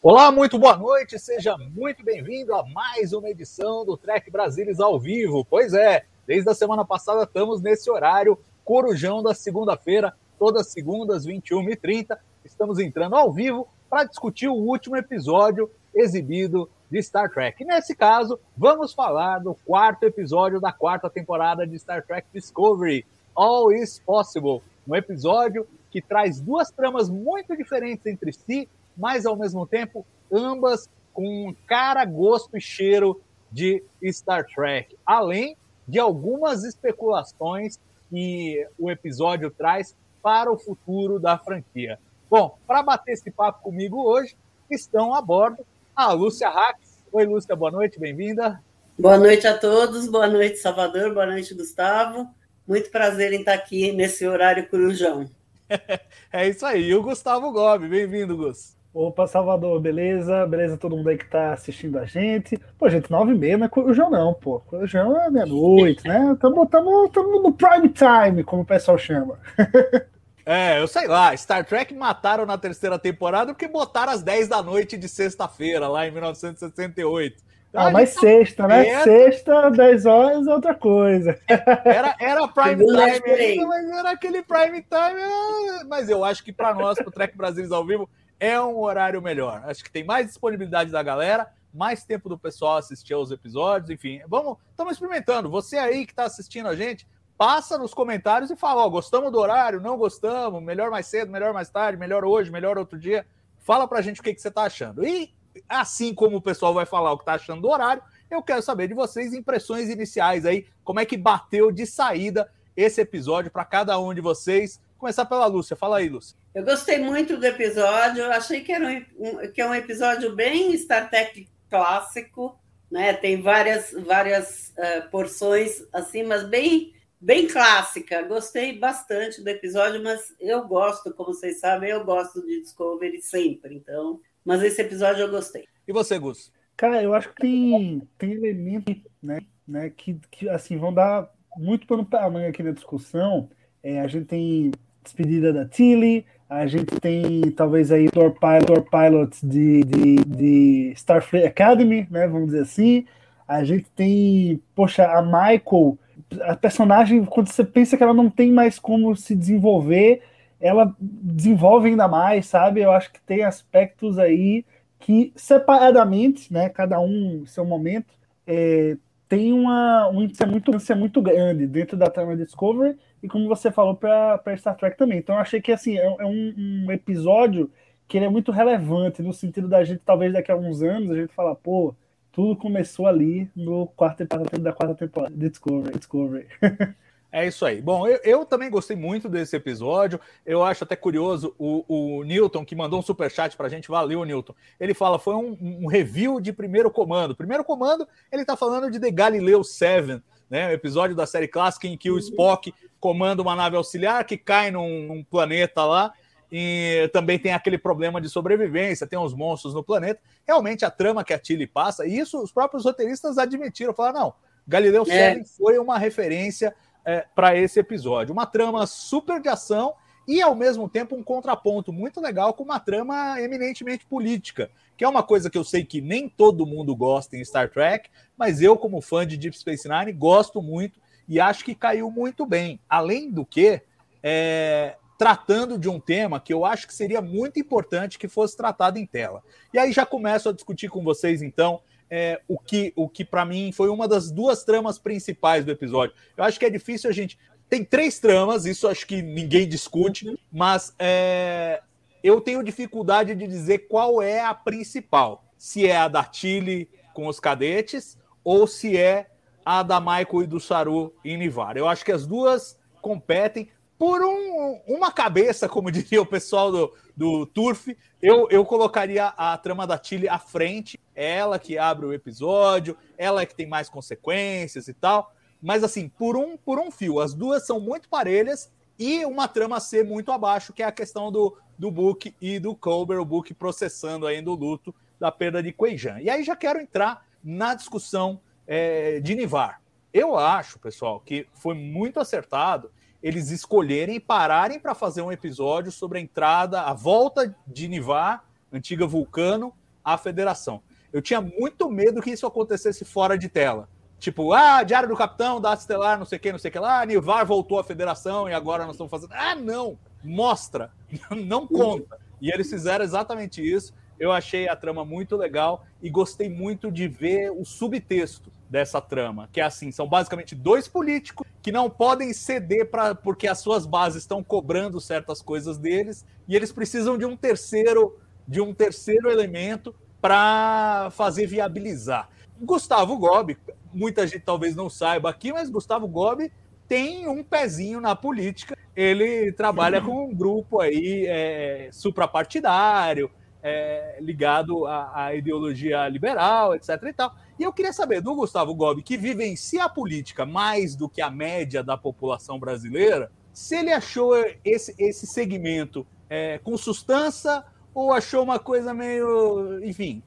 Olá, muito boa noite, seja muito bem-vindo a mais uma edição do Trek Brasilis ao vivo. Pois é, desde a semana passada estamos nesse horário, corujão da segunda-feira, todas segundas, 21h30. Estamos entrando ao vivo para discutir o último episódio exibido de Star Trek. nesse caso, vamos falar do quarto episódio da quarta temporada de Star Trek Discovery, All Is Possible, um episódio que traz duas tramas muito diferentes entre si, mas ao mesmo tempo ambas com cara, gosto e cheiro de Star Trek, além de algumas especulações que o episódio traz para o futuro da franquia. Bom, para bater esse papo comigo hoje, estão a bordo a Lúcia Rax. Oi, Lúcia, boa noite, bem-vinda. Boa noite a todos, boa noite, Salvador, boa noite, Gustavo. Muito prazer em estar aqui nesse horário corujão. é isso aí, e o Gustavo Gobi, bem-vindo, Gus. Opa, Salvador, beleza? Beleza todo mundo aí que tá assistindo a gente. Pô, gente, nove e meia não é Corujão não, pô. Corujão é meia-noite, né? Tamo, tamo, tamo no prime time, como o pessoal chama. É, eu sei lá, Star Trek mataram na terceira temporada porque botaram às 10 da noite de sexta-feira, lá em 1968. Então, ah, mas tá sexta, né? Perto. Sexta, 10 horas é outra coisa. Era, era prime time ainda, mas era aquele prime time. É, mas eu acho que para nós, pro Trek Brasilis ao vivo, é um horário melhor. Acho que tem mais disponibilidade da galera, mais tempo do pessoal assistir aos episódios, enfim. Vamos, estamos experimentando. Você aí que está assistindo a gente, passa nos comentários e fala: ó, gostamos do horário, não gostamos, melhor mais cedo, melhor mais tarde, melhor hoje, melhor outro dia. Fala pra gente o que, que você tá achando. E assim como o pessoal vai falar o que tá achando do horário, eu quero saber de vocês impressões iniciais aí, como é que bateu de saída esse episódio para cada um de vocês. Começar pela Lúcia. Fala aí, Lúcia. Eu gostei muito do episódio. Eu achei que, era um, que é um episódio bem Star Trek clássico, né? Tem várias, várias uh, porções assim, mas bem bem clássica. Gostei bastante do episódio, mas eu gosto, como vocês sabem, eu gosto de Discovery sempre. Então, mas esse episódio eu gostei. E você, Gus? Cara, eu acho que tem, tem elementos né, né, que, que assim vão dar muito pano para amanhã aqui na discussão. É, a gente tem despedida da Tilly, a gente tem talvez aí Tour Pilot, Pilot de, de, de Starfleet Academy, né, vamos dizer assim. A gente tem, poxa, a Michael a personagem, quando você pensa que ela não tem mais como se desenvolver, ela desenvolve ainda mais, sabe? Eu acho que tem aspectos aí que separadamente, né, cada um seu momento, é, tem uma um índice muito, muito grande dentro da trama Discovery e como você falou para Star Trek também. Então eu achei que assim é, é um, um, episódio que ele é muito relevante no sentido da gente talvez daqui a alguns anos a gente falar, pô, tudo começou ali no quarto episódio da quarta temporada Discovery. Discovery. É isso aí. Bom, eu, eu, também gostei muito desse episódio. Eu acho até curioso o, o Newton, que mandou um super chat pra gente. Valeu, Newton. Ele fala: foi um, um review de primeiro comando. Primeiro comando, ele tá falando de The Galileu 7, né? O episódio da série clássica em que o Spock comanda uma nave auxiliar que cai num, num planeta lá e também tem aquele problema de sobrevivência, tem uns monstros no planeta. Realmente a trama que a Tilly passa, e isso os próprios roteiristas admitiram, falaram, não, Galileu é. foi uma referência é, para esse episódio. Uma trama super de ação e, ao mesmo tempo, um contraponto muito legal com uma trama eminentemente política, que é uma coisa que eu sei que nem todo mundo gosta em Star Trek, mas eu, como fã de Deep Space Nine, gosto muito e acho que caiu muito bem. Além do que, é, tratando de um tema que eu acho que seria muito importante que fosse tratado em tela. E aí já começo a discutir com vocês, então, é, o que, o que para mim foi uma das duas tramas principais do episódio. Eu acho que é difícil a gente. Tem três tramas, isso acho que ninguém discute, mas é, eu tenho dificuldade de dizer qual é a principal. Se é a da Tilly com os cadetes ou se é a da Michael e do Saru em Nivar. Eu acho que as duas competem por um, uma cabeça, como diria o pessoal do, do Turf. Eu, eu colocaria a trama da Tilly à frente, ela que abre o episódio, ela que tem mais consequências e tal. Mas assim, por um, por um fio, as duas são muito parelhas e uma trama ser muito abaixo, que é a questão do, do Book e do Colbert, o Book processando ainda o luto da perda de Queijan. E aí já quero entrar na discussão é, de Nivar. Eu acho, pessoal, que foi muito acertado eles escolherem e pararem para fazer um episódio sobre a entrada, a volta de Nivar, antiga Vulcano, à Federação. Eu tinha muito medo que isso acontecesse fora de tela. Tipo, ah, Diário do Capitão, da Estelar, não sei o que, não sei o que lá, Nivar voltou à Federação e agora nós estamos fazendo. Ah, não! Mostra! Não conta. E eles fizeram exatamente isso. Eu achei a trama muito legal e gostei muito de ver o subtexto dessa trama, que é assim, são basicamente dois políticos que não podem ceder para porque as suas bases estão cobrando certas coisas deles e eles precisam de um terceiro de um terceiro elemento para fazer viabilizar. Gustavo Gobi, muita gente talvez não saiba aqui, mas Gustavo Gobi tem um pezinho na política. Ele trabalha com um grupo aí é, suprapartidário, é, ligado à, à, ideologia liberal, etc. E, tal. e eu queria saber do Gustavo Gobi, que vivencia a política mais do que a média da população brasileira, se ele achou esse, esse segmento é, com sustância ou achou uma coisa meio. Enfim,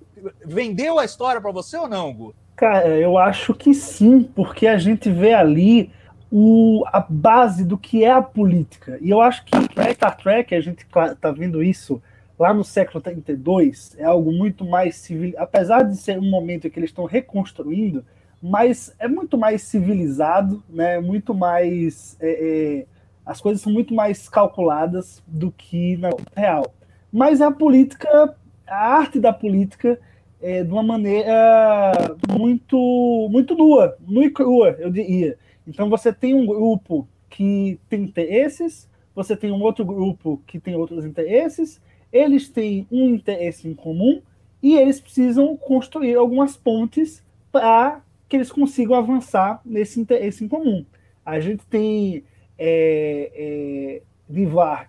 vendeu a história para você ou não, Gu? Cara, eu acho que sim, porque a gente vê ali o, a base do que é a política. E eu acho que Star Trek, a gente está vendo isso lá no século 32 é algo muito mais civil, apesar de ser um momento que eles estão reconstruindo, mas é muito mais civilizado, né? Muito mais é, é, as coisas são muito mais calculadas do que na real. Mas a política, a arte da política é, de uma maneira muito muito nua, nua e crua, eu diria. Então você tem um grupo que tem interesses, você tem um outro grupo que tem outros interesses, eles têm um interesse em comum e eles precisam construir algumas pontes para que eles consigam avançar nesse interesse em comum. A gente tem é, é,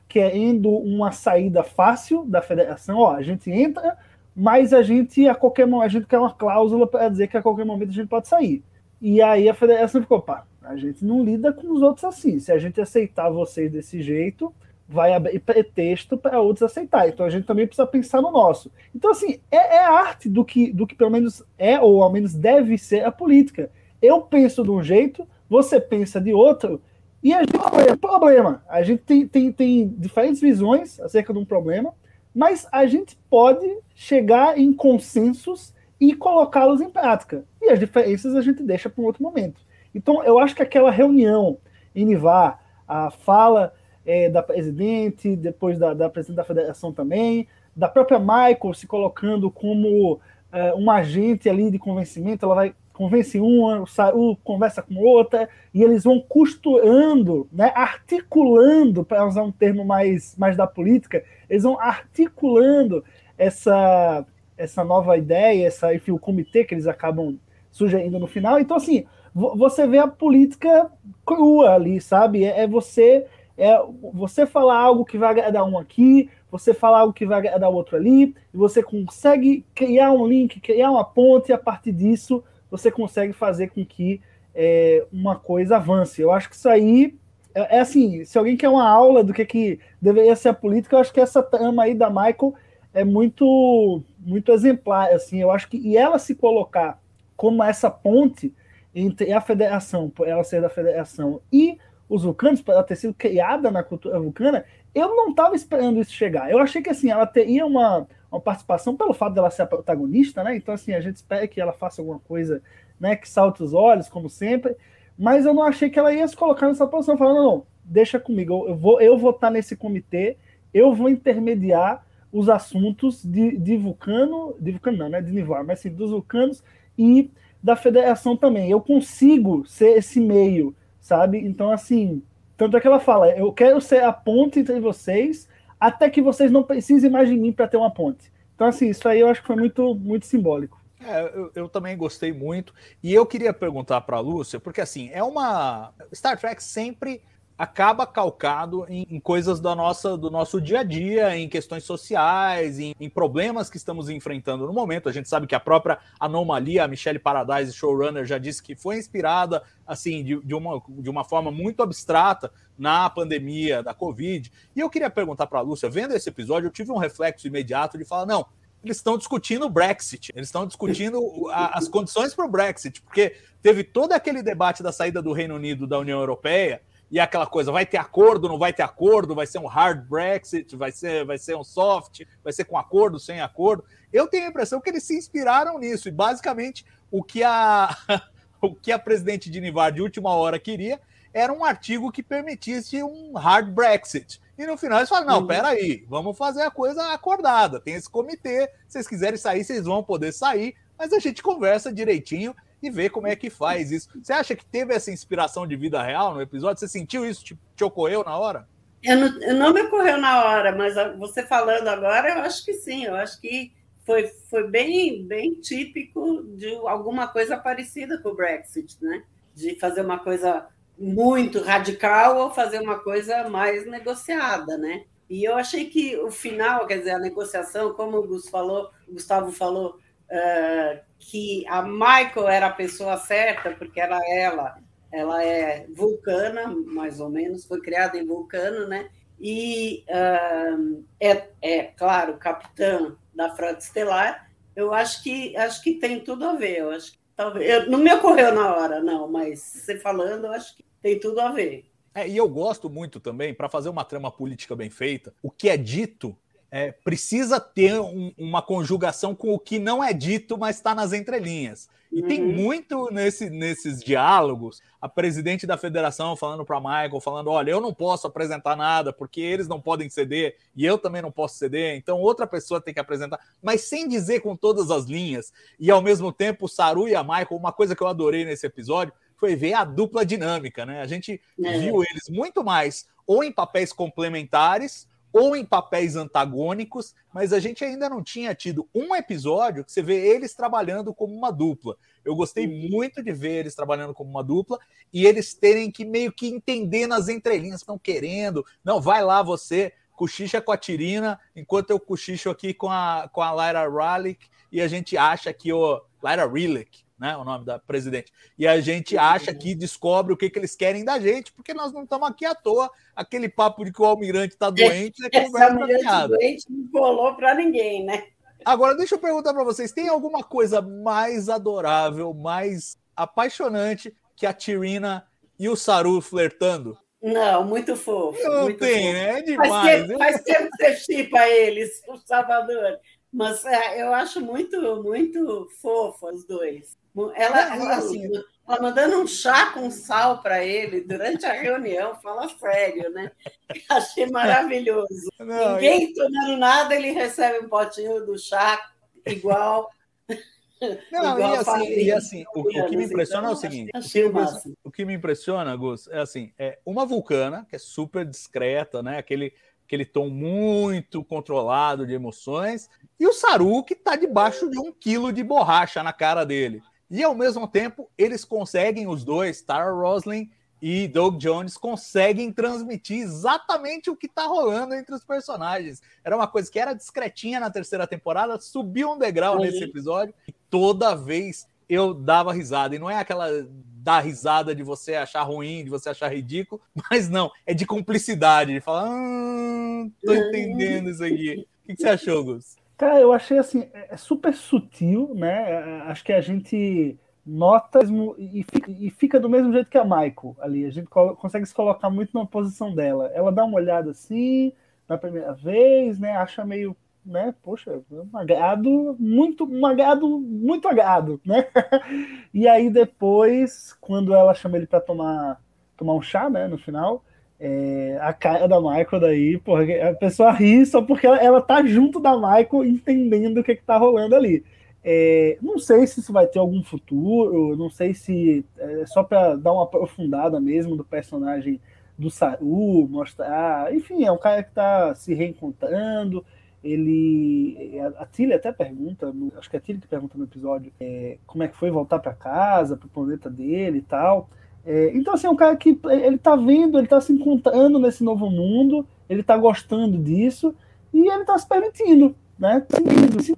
querendo uma saída fácil da federação. Ó, a gente entra, mas a gente a qualquer momento a gente quer uma cláusula para dizer que a qualquer momento a gente pode sair. E aí a federação ficou, pá, a gente não lida com os outros assim. Se a gente aceitar vocês desse jeito, vai abrir pretexto para outros aceitar. Então a gente também precisa pensar no nosso. Então, assim, é, é arte do que, do que pelo menos é, ou ao menos deve ser a política. Eu penso de um jeito, você pensa de outro, e a gente tem problema. A gente tem, tem, tem diferentes visões acerca de um problema, mas a gente pode chegar em consensos e colocá-los em prática. E as diferenças a gente deixa para um outro momento. Então, eu acho que aquela reunião em Nivar, a fala é, da presidente, depois da, da presidente da federação também, da própria Michael se colocando como é, um agente ali de convencimento, ela vai convence uma, Saul conversa com outra, e eles vão costurando, né, articulando, para usar um termo mais, mais da política, eles vão articulando essa, essa nova ideia, essa, enfim, o comitê que eles acabam sugerindo no final. Então, assim, você vê a política crua ali, sabe? É, é você é você falar algo que vai agradar um aqui, você falar algo que vai agradar outro ali, e você consegue criar um link, criar uma ponte, e a partir disso você consegue fazer com que é, uma coisa avance. Eu acho que isso aí é, é, assim, se alguém quer uma aula do que, que deveria ser a política, eu acho que essa trama aí da Michael é muito muito exemplar, assim, eu acho que e ela se colocar como essa ponte entre a federação, ela ser da federação e os vulcanos, para ela ter sido criada na cultura vulcana, eu não estava esperando isso chegar. Eu achei que assim, ela teria uma, uma participação pelo fato dela ser a protagonista, né? Então, assim, a gente espera que ela faça alguma coisa né, que salte os olhos, como sempre. Mas eu não achei que ela ia se colocar nessa posição, falando, não, deixa comigo, eu vou, eu vou estar nesse comitê, eu vou intermediar os assuntos de, de vulcano, de vulcano não, né? De Nivar, mas sim dos vulcanos e da federação também. Eu consigo ser esse meio sabe? Então, assim, tanto é que ela fala: eu quero ser a ponte entre vocês, até que vocês não precisem mais de mim para ter uma ponte. Então, assim, isso aí eu acho que foi muito, muito simbólico. É, eu, eu, também gostei muito. E eu queria perguntar para a Lúcia, porque assim, é uma. Star Trek sempre acaba calcado em, em, coisas da nossa, do nosso dia a dia, em questões sociais, em, em, problemas que estamos enfrentando no momento. A gente sabe que a própria anomalia, a Michelle Paradise, showrunner, já disse que foi inspirada assim de, de, uma, de uma forma muito abstrata na pandemia da Covid. E eu queria perguntar para a Lúcia, vendo esse episódio, eu tive um reflexo imediato de falar, não, eles estão discutindo o Brexit, eles estão discutindo a, as condições para o Brexit, porque teve todo aquele debate da saída do Reino Unido da União Europeia e aquela coisa, vai ter acordo, não vai ter acordo, vai ser um hard Brexit, vai ser, vai ser um soft, vai ser com acordo, sem acordo. Eu tenho a impressão que eles se inspiraram nisso, e basicamente o que a, o que a presidente de Nivar de última hora queria era um artigo que permitisse um hard Brexit. E no final eles falam: não, uhum. peraí, vamos fazer a coisa acordada. Tem esse comitê, se vocês quiserem sair, vocês vão poder sair, mas a gente conversa direitinho e ver como é que faz isso. Você acha que teve essa inspiração de vida real no episódio? Você sentiu isso? Te, te ocorreu na hora? Eu não, eu não, me ocorreu na hora, mas você falando agora, eu acho que sim. Eu acho que foi, foi bem, bem típico de alguma coisa parecida com o Brexit, né? De fazer uma coisa muito radical ou fazer uma coisa mais negociada, né? E eu achei que o final, quer dizer, a negociação, como o Gustavo falou, o Gustavo falou uh, que a Michael era a pessoa certa, porque era ela, ela é vulcana, mais ou menos, foi criada em vulcano, né? E uh, é, é, claro, capitã da Frota Estelar. Eu acho que acho que tem tudo a ver. Eu acho que talvez eu, não me ocorreu na hora, não, mas você falando, eu acho que tem tudo a ver. É, e eu gosto muito também, para fazer uma trama política bem feita, o que é dito é, precisa ter um, uma conjugação com o que não é dito, mas está nas entrelinhas. E uhum. tem muito nesse, nesses diálogos, a presidente da federação falando para Michael, falando: olha, eu não posso apresentar nada porque eles não podem ceder e eu também não posso ceder, então outra pessoa tem que apresentar, mas sem dizer com todas as linhas. E ao mesmo tempo, Saru e a Michael, uma coisa que eu adorei nesse episódio foi ver a dupla dinâmica, né? A gente é. viu eles muito mais ou em papéis complementares ou em papéis antagônicos, mas a gente ainda não tinha tido um episódio que você vê eles trabalhando como uma dupla. Eu gostei uhum. muito de ver eles trabalhando como uma dupla e eles terem que meio que entender nas entrelinhas, estão querendo. Não, vai lá você, cochicha com a Tirina, enquanto eu cochicho aqui com a, com a Lyra Ralick e a gente acha que o. Lyra Rillick, né? O nome da presidente. E a gente acha que descobre o que, que eles querem da gente, porque nós não estamos aqui à toa. Aquele papo de que o almirante está doente é conversa fiada. doente não colou para ninguém, né? Agora, deixa eu perguntar para vocês: tem alguma coisa mais adorável, mais apaixonante que a Tirina e o Saru flertando? Não, muito fofo. Não muito tem, fofo. né? É demais. Faz tempo, faz tempo que você chipa eles, o Salvador. Mas é, eu acho muito, muito fofo os dois. Ela, ela, assim, ela mandando um chá com sal para ele durante a reunião, fala sério, né? Achei maravilhoso. Não, Ninguém eu... tomando nada, ele recebe um potinho do chá igual. Não, igual e, assim, e assim, o, o, que me impressiona então, é o seguinte: o que, me, o que me impressiona, Gus, é assim, é uma vulcana que é super discreta, né? Aquele, aquele tom muito controlado de emoções, e o Saru que está debaixo de um quilo de borracha na cara dele. E ao mesmo tempo, eles conseguem, os dois, Tara Roslin e Doug Jones, conseguem transmitir exatamente o que está rolando entre os personagens. Era uma coisa que era discretinha na terceira temporada, subiu um degrau Sim. nesse episódio, e toda vez eu dava risada. E não é aquela da risada de você achar ruim, de você achar ridículo, mas não, é de cumplicidade, de falar, ah, tô entendendo isso aqui. O que você achou, Gus? Cara, eu achei assim, é, é super sutil, né? É, acho que a gente nota e fica, e fica do mesmo jeito que a Michael ali. A gente consegue se colocar muito na posição dela. Ela dá uma olhada assim, na primeira vez, né? Acha meio, né? Poxa, um agrado muito, um agrado muito agrado, né? E aí depois, quando ela chama ele para tomar tomar um chá, né? No final, é, a cara da Michael daí, porra, a pessoa ri só porque ela, ela tá junto da Michael entendendo o que, que tá rolando ali. É, não sei se isso vai ter algum futuro, não sei se é só para dar uma aprofundada mesmo do personagem do Saru, mostrar. Enfim, é um cara que tá se reencontrando. ele a Tilly até pergunta, acho que é a Tilly que pergunta no episódio, é, como é que foi voltar para casa, para o planeta dele e tal. É, então assim, é um cara que ele tá vendo, ele tá se encontrando nesse novo mundo, ele tá gostando disso e ele tá se permitindo, né?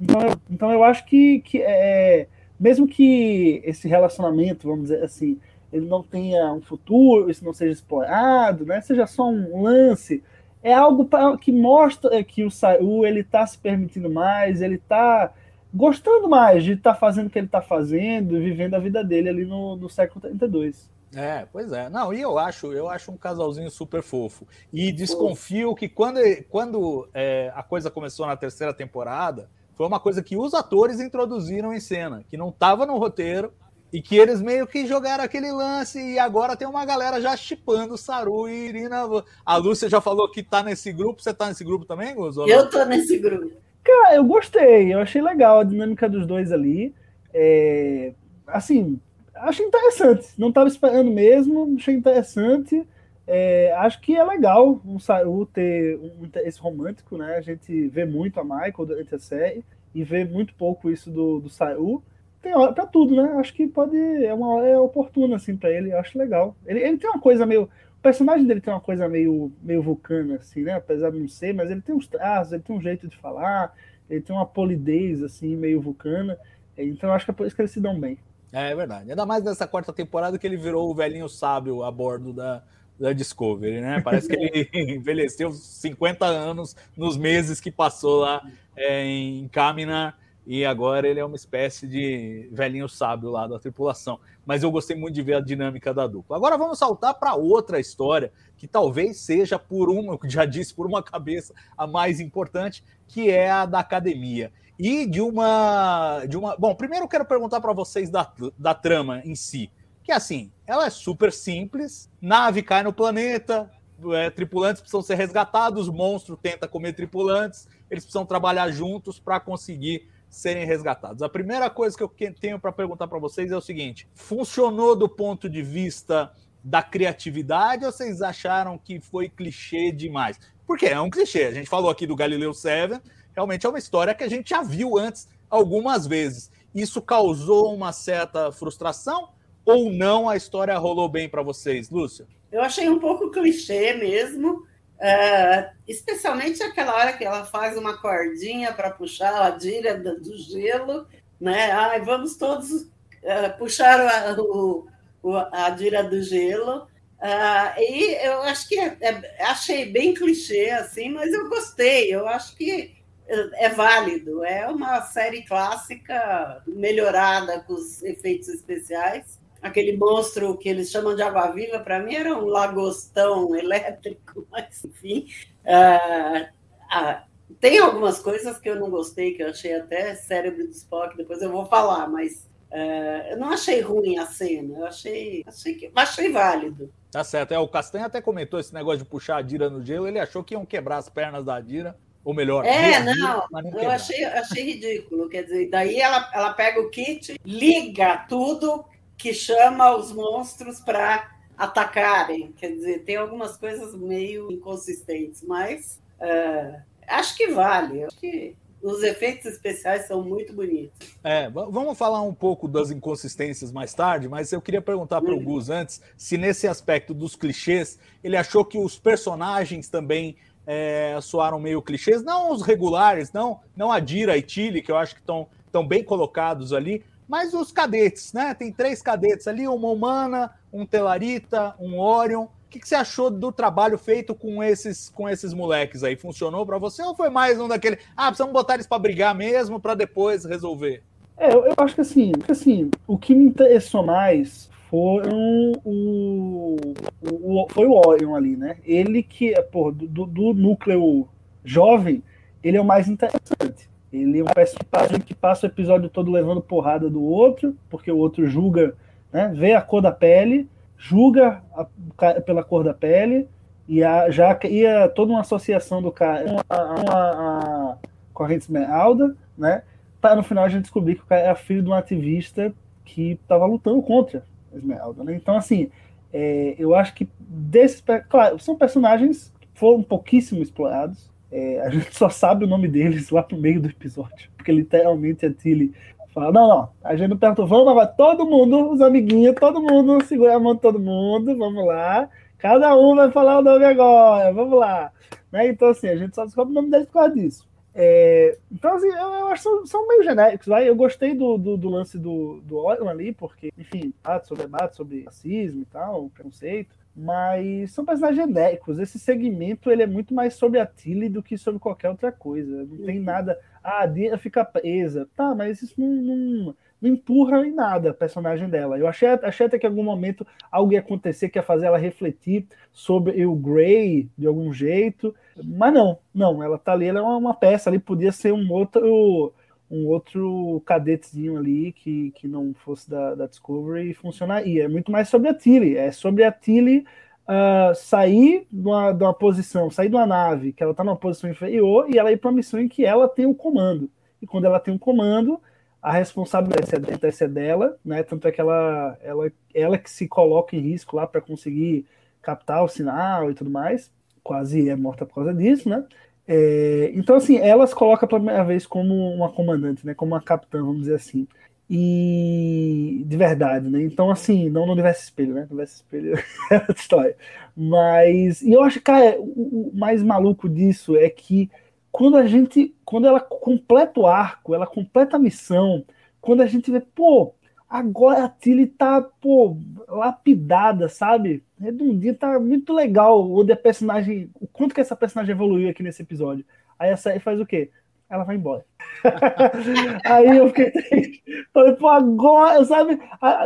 Então, então eu acho que, que é, mesmo que esse relacionamento, vamos dizer assim, ele não tenha um futuro, isso não seja explorado, né? Seja só um lance é algo pra, que mostra que o Saul ele está se permitindo mais, ele está gostando mais de estar tá fazendo o que ele está fazendo, vivendo a vida dele ali no, no século 32. É, pois é. Não, e eu acho, eu acho um casalzinho super fofo. E desconfio que quando, quando é, a coisa começou na terceira temporada, foi uma coisa que os atores introduziram em cena, que não estava no roteiro, e que eles meio que jogaram aquele lance e agora tem uma galera já chipando Saru e Irina. A Lúcia já falou que tá nesse grupo. Você tá nesse grupo também, Gozo? Eu tô nesse grupo. Cara, eu gostei. Eu achei legal a dinâmica dos dois ali. É... Assim, achei interessante. Não tava esperando mesmo. Achei interessante. É... acho que é legal o Saru ter um interesse romântico, né? A gente vê muito a Michael durante a série e vê muito pouco isso do, do Saru tem hora pra tudo, né? Acho que pode. É uma hora é oportuna, assim, pra ele. Acho legal. Ele, ele tem uma coisa meio. O personagem dele tem uma coisa meio, meio vulcana, assim, né? Apesar de não ser, mas ele tem uns traços, ele tem um jeito de falar, ele tem uma polidez, assim, meio vulcana. Então acho que é por isso que eles se dão bem. É, verdade. Ainda mais nessa quarta temporada que ele virou o velhinho sábio a bordo da, da Discovery, né? Parece que ele envelheceu 50 anos nos meses que passou lá é, em Kaminar e agora ele é uma espécie de velhinho sábio lá da tripulação. Mas eu gostei muito de ver a dinâmica da dupla. Agora vamos saltar para outra história, que talvez seja por uma, já disse, por uma cabeça a mais importante, que é a da academia. E de uma. De uma... Bom, primeiro eu quero perguntar para vocês da, da trama em si. Que é assim, ela é super simples, nave cai no planeta, é, tripulantes precisam ser resgatados, monstro tenta comer tripulantes, eles precisam trabalhar juntos para conseguir serem resgatados. A primeira coisa que eu tenho para perguntar para vocês é o seguinte: funcionou do ponto de vista da criatividade ou vocês acharam que foi clichê demais? Porque é um clichê. A gente falou aqui do Galileu 7, realmente é uma história que a gente já viu antes algumas vezes. Isso causou uma certa frustração ou não? A história rolou bem para vocês, Lúcia? Eu achei um pouco clichê mesmo. Uh, especialmente aquela hora que ela faz uma cordinha para puxar a díria do gelo, né? Ai, vamos todos uh, puxar a, o, a díria do gelo. Uh, e eu acho que é, é, achei bem clichê, assim, mas eu gostei. Eu acho que é, válido. É uma série clássica melhorada com os efeitos especiais aquele monstro que eles chamam de água-viva, para mim era um lagostão elétrico, mas enfim. Uh, uh, tem algumas coisas que eu não gostei, que eu achei até cérebro do Spock, depois eu vou falar, mas uh, eu não achei ruim a cena, eu achei, achei, que, achei válido. Tá certo, é, o Castanho até comentou esse negócio de puxar a Dira no gelo, ele achou que iam quebrar as pernas da Dira, ou melhor, é, não, não eu achei, achei ridículo. Quer dizer, daí ela, ela pega o kit, liga tudo, que chama os monstros para atacarem. Quer dizer, tem algumas coisas meio inconsistentes, mas uh, acho que vale. Acho que os efeitos especiais são muito bonitos. É, vamos falar um pouco das inconsistências mais tarde, mas eu queria perguntar para o uhum. Gus antes se nesse aspecto dos clichês ele achou que os personagens também é, soaram meio clichês, não os regulares, não, não a Dira e Tilly, que eu acho que estão bem colocados ali, mas os cadetes, né? Tem três cadetes ali, uma humana, um Telarita, um Orion. O que, que você achou do trabalho feito com esses com esses moleques aí? Funcionou para você ou foi mais um daquele, ah, precisamos botar eles para brigar mesmo para depois resolver? É, eu, eu, acho que assim, assim, o que me interessou mais foram o, o, o, foi o Orion ali, né? Ele que, pô, do, do núcleo jovem, ele é o mais interessante. Ele é um personagem que passa o episódio todo levando porrada do outro, porque o outro julga, né, vê a cor da pele, julga a, pela cor da pele, e a, já ia toda uma associação do cara com a, a, corrente esmeralda, né? Para no final a gente descobrir que o cara era filho de um ativista que estava lutando contra esmeralda, né? Então, assim, é, eu acho que desses. Claro, são personagens que foram pouquíssimo explorados, É, a gente só sabe o nome deles lá pro meio do episódio, porque literalmente a Tilly fala: Não, não, a gente não perguntou, vamos, vai todo mundo, os amiguinhos, todo mundo, segura a mão de todo mundo, vamos lá, cada um vai falar o nome agora, vamos lá. Né? Então, assim, a gente só descobre o nome deles por causa disso. É, então, assim, eu, eu acho que são, são, meio genéricos. Vai? Eu gostei do, do, do, lance do, do Orion ali, porque, enfim, debate sobre debate sobre racismo e tal, preconceito, mas são personagens genéricos. Esse segmento ele é muito mais sobre a Tilly do que sobre qualquer outra coisa. Não tem nada. Ah, a Dina fica presa. Tá, mas isso não, não, não empurra em nada a personagem dela. Eu achei, achei até que em algum momento algo ia acontecer que ia fazer ela refletir sobre o Grey de algum jeito. Mas não, não, ela tá ali, ela é uma, uma peça ali, podia ser um outro um outro cadetezinho ali que, que não fosse da, da Discovery e funcionaria. É muito mais sobre a Tilly, é sobre a Tilly uh, sair de uma, de uma posição, sair de uma nave que ela está numa posição inferior e ela ir para uma missão em que ela tem o um comando. E quando ela tem um comando, a responsabilidade é dela, né? Tanto é que ela, ela, ela que se coloca em risco lá para conseguir captar o sinal e tudo mais. Quase é morta por causa disso, né? É, então, assim, elas colocam pela primeira vez como uma comandante, né? Como uma capitã, vamos dizer assim. E de verdade, né? Então, assim, não no universo espelho, né? No universo espelho é outra história. Mas, e eu acho, cara, o, o mais maluco disso é que quando a gente, quando ela completa o arco, ela completa a missão, quando a gente vê, pô, agora a Tilly tá, pô, lapidada, sabe? Redondinha, tá muito legal onde a personagem, o quanto que essa personagem evoluiu aqui nesse episódio. Aí a série faz o quê? Ela vai embora. Aí eu fiquei Falei, pô, agora, sabe?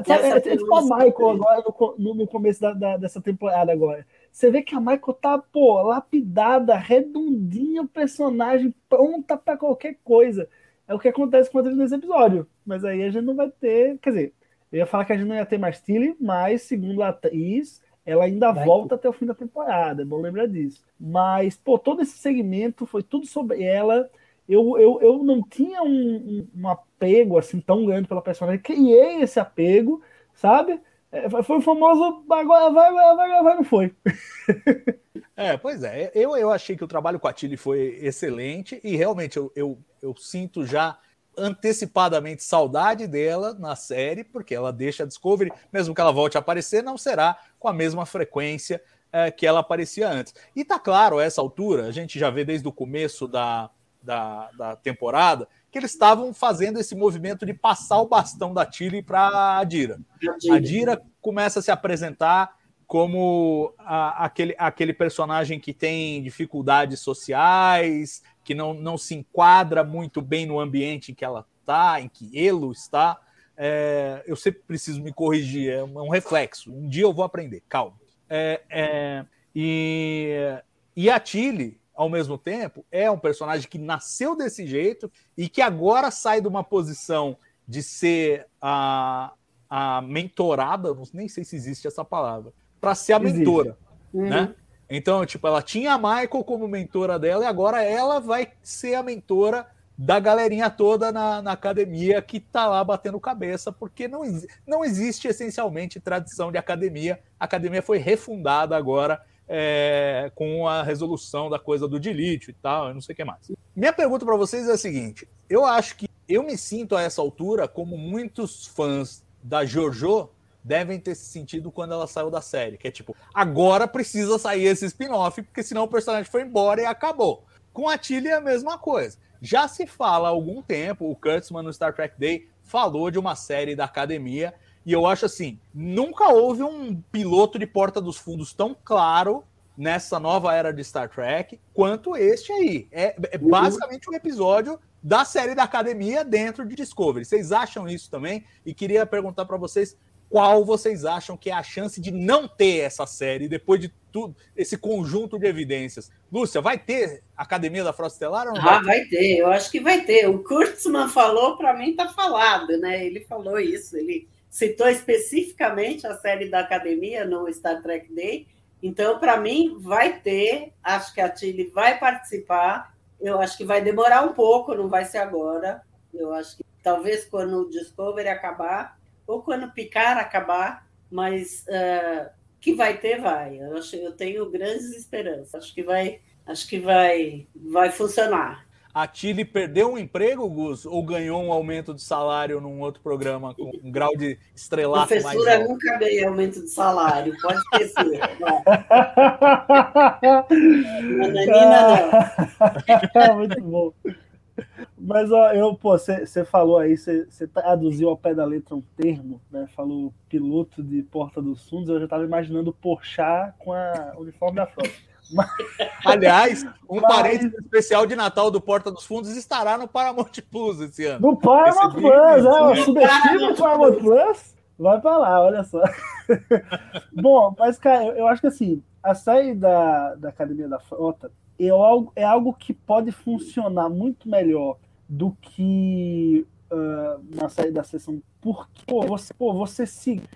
sabe é, é tipo a Michael agora no, no começo da, da, dessa temporada agora. Você vê que a Michael tá, pô, lapidada, redondinha o personagem, pronta para qualquer coisa. É o que acontece com ele nesse episódio. Mas aí a gente não vai ter. Quer dizer, eu ia falar que a gente não ia ter mais Tilly, mas segundo a atriz, ela ainda vai volta até o fim da temporada. É bom lembrar disso. Mas, pô, todo esse segmento foi tudo sobre ela. Eu, eu, eu não tinha um, um apego assim tão grande pela personagem. Criei esse apego, sabe? É, foi o famoso agora vai, vai, vai, não foi. É, pois é. Eu, eu achei que o trabalho com a Tilly foi excelente e realmente eu, eu, eu sinto já antecipadamente saudade dela na série, porque ela deixa a Discovery, mesmo que ela volte a aparecer, não será com a mesma frequência é, que ela aparecia antes. E tá claro, a essa altura, a gente já vê desde o começo da, da, da temporada, que eles estavam fazendo esse movimento de passar o bastão da Tilly para a Dira. A Dira começa a se apresentar como a, aquele, aquele personagem que tem dificuldades sociais, que não, não se enquadra muito bem no ambiente em que ela está, em que ele está. É, eu sempre preciso me corrigir, é um, é um, reflexo. Um dia eu vou aprender, calma. É, é e, e a Tilly, ao mesmo tempo, é um personagem que nasceu desse jeito e que agora sai de uma posição de ser a, a mentorada, nem sei se existe essa palavra, para ser a mentora, uhum. né? Então, tipo, ela tinha a Michael como mentora dela e agora ela vai ser a mentora da galerinha toda na, na academia que tá lá batendo cabeça, porque não, não existe essencialmente tradição de academia. A academia foi refundada agora é, com a resolução da coisa do delete e tal, não sei o que mais. Minha pergunta para vocês é a seguinte: eu acho que eu me sinto a essa altura como muitos fãs da JoJo devem ter se sentido quando ela saiu da série, que é tipo, agora precisa sair esse spin-off, porque senão o personagem foi embora e acabou. Com a Tilly é a mesma coisa. Já se fala há algum tempo, o Kurtzman no Star Trek Day falou de uma série da academia e eu acho assim, nunca houve um piloto de Porta dos Fundos tão claro nessa nova era de Star Trek quanto este aí. É, é uhum. basicamente um episódio da série da academia dentro de Discovery. Vocês acham isso também? E queria perguntar para vocês qual vocês acham que é a chance de não ter essa série depois de tudo esse conjunto de evidências. Lúcia, vai ter Academia da Frota Estelar ou não ah, vai? vai ter, eu acho que vai ter. O Kurtzman falou, para mim tá falado, né? Ele falou isso, ele citou especificamente a série da academia no Star Trek Day. Então, para mim, vai ter. Acho que a Tilly vai participar. Eu acho que vai demorar um pouco, não vai ser agora. Eu acho que talvez quando o Discovery acabar, ou quando Picard acabar, mas uh, que vai ter, vai. Eu, acho, eu tenho grandes esperanças. Acho que vai. Acho que vai, vai funcionar. A Tilly perdeu um emprego, Gus, ou ganhou um aumento de salário num outro programa com um grau de estrelato mais Professora nunca ganhei aumento de salário, pode esquecer. Não. Nananina, não. Muito bom. Mas ó, eu, pô, você falou aí, você traduziu ao pé da letra um termo, né? Falou piloto de Porta dos Fundos, eu já estava imaginando o Porchat com a o uniforme da frota. Aliás, um Mas- parênteses especial de Natal do Porta dos Fundos estará no Paramount Plus esse ano. No Paramount Plus, é, o né? subestimo do Paramount Plus, vai pra lá, olha só. Bom, mas, cara, eu, acho que assim, a série da, da Academia da Frota é algo, é algo que pode funcionar muito melhor do que ah, na série da sessão, porque pô, você, pô, você seguir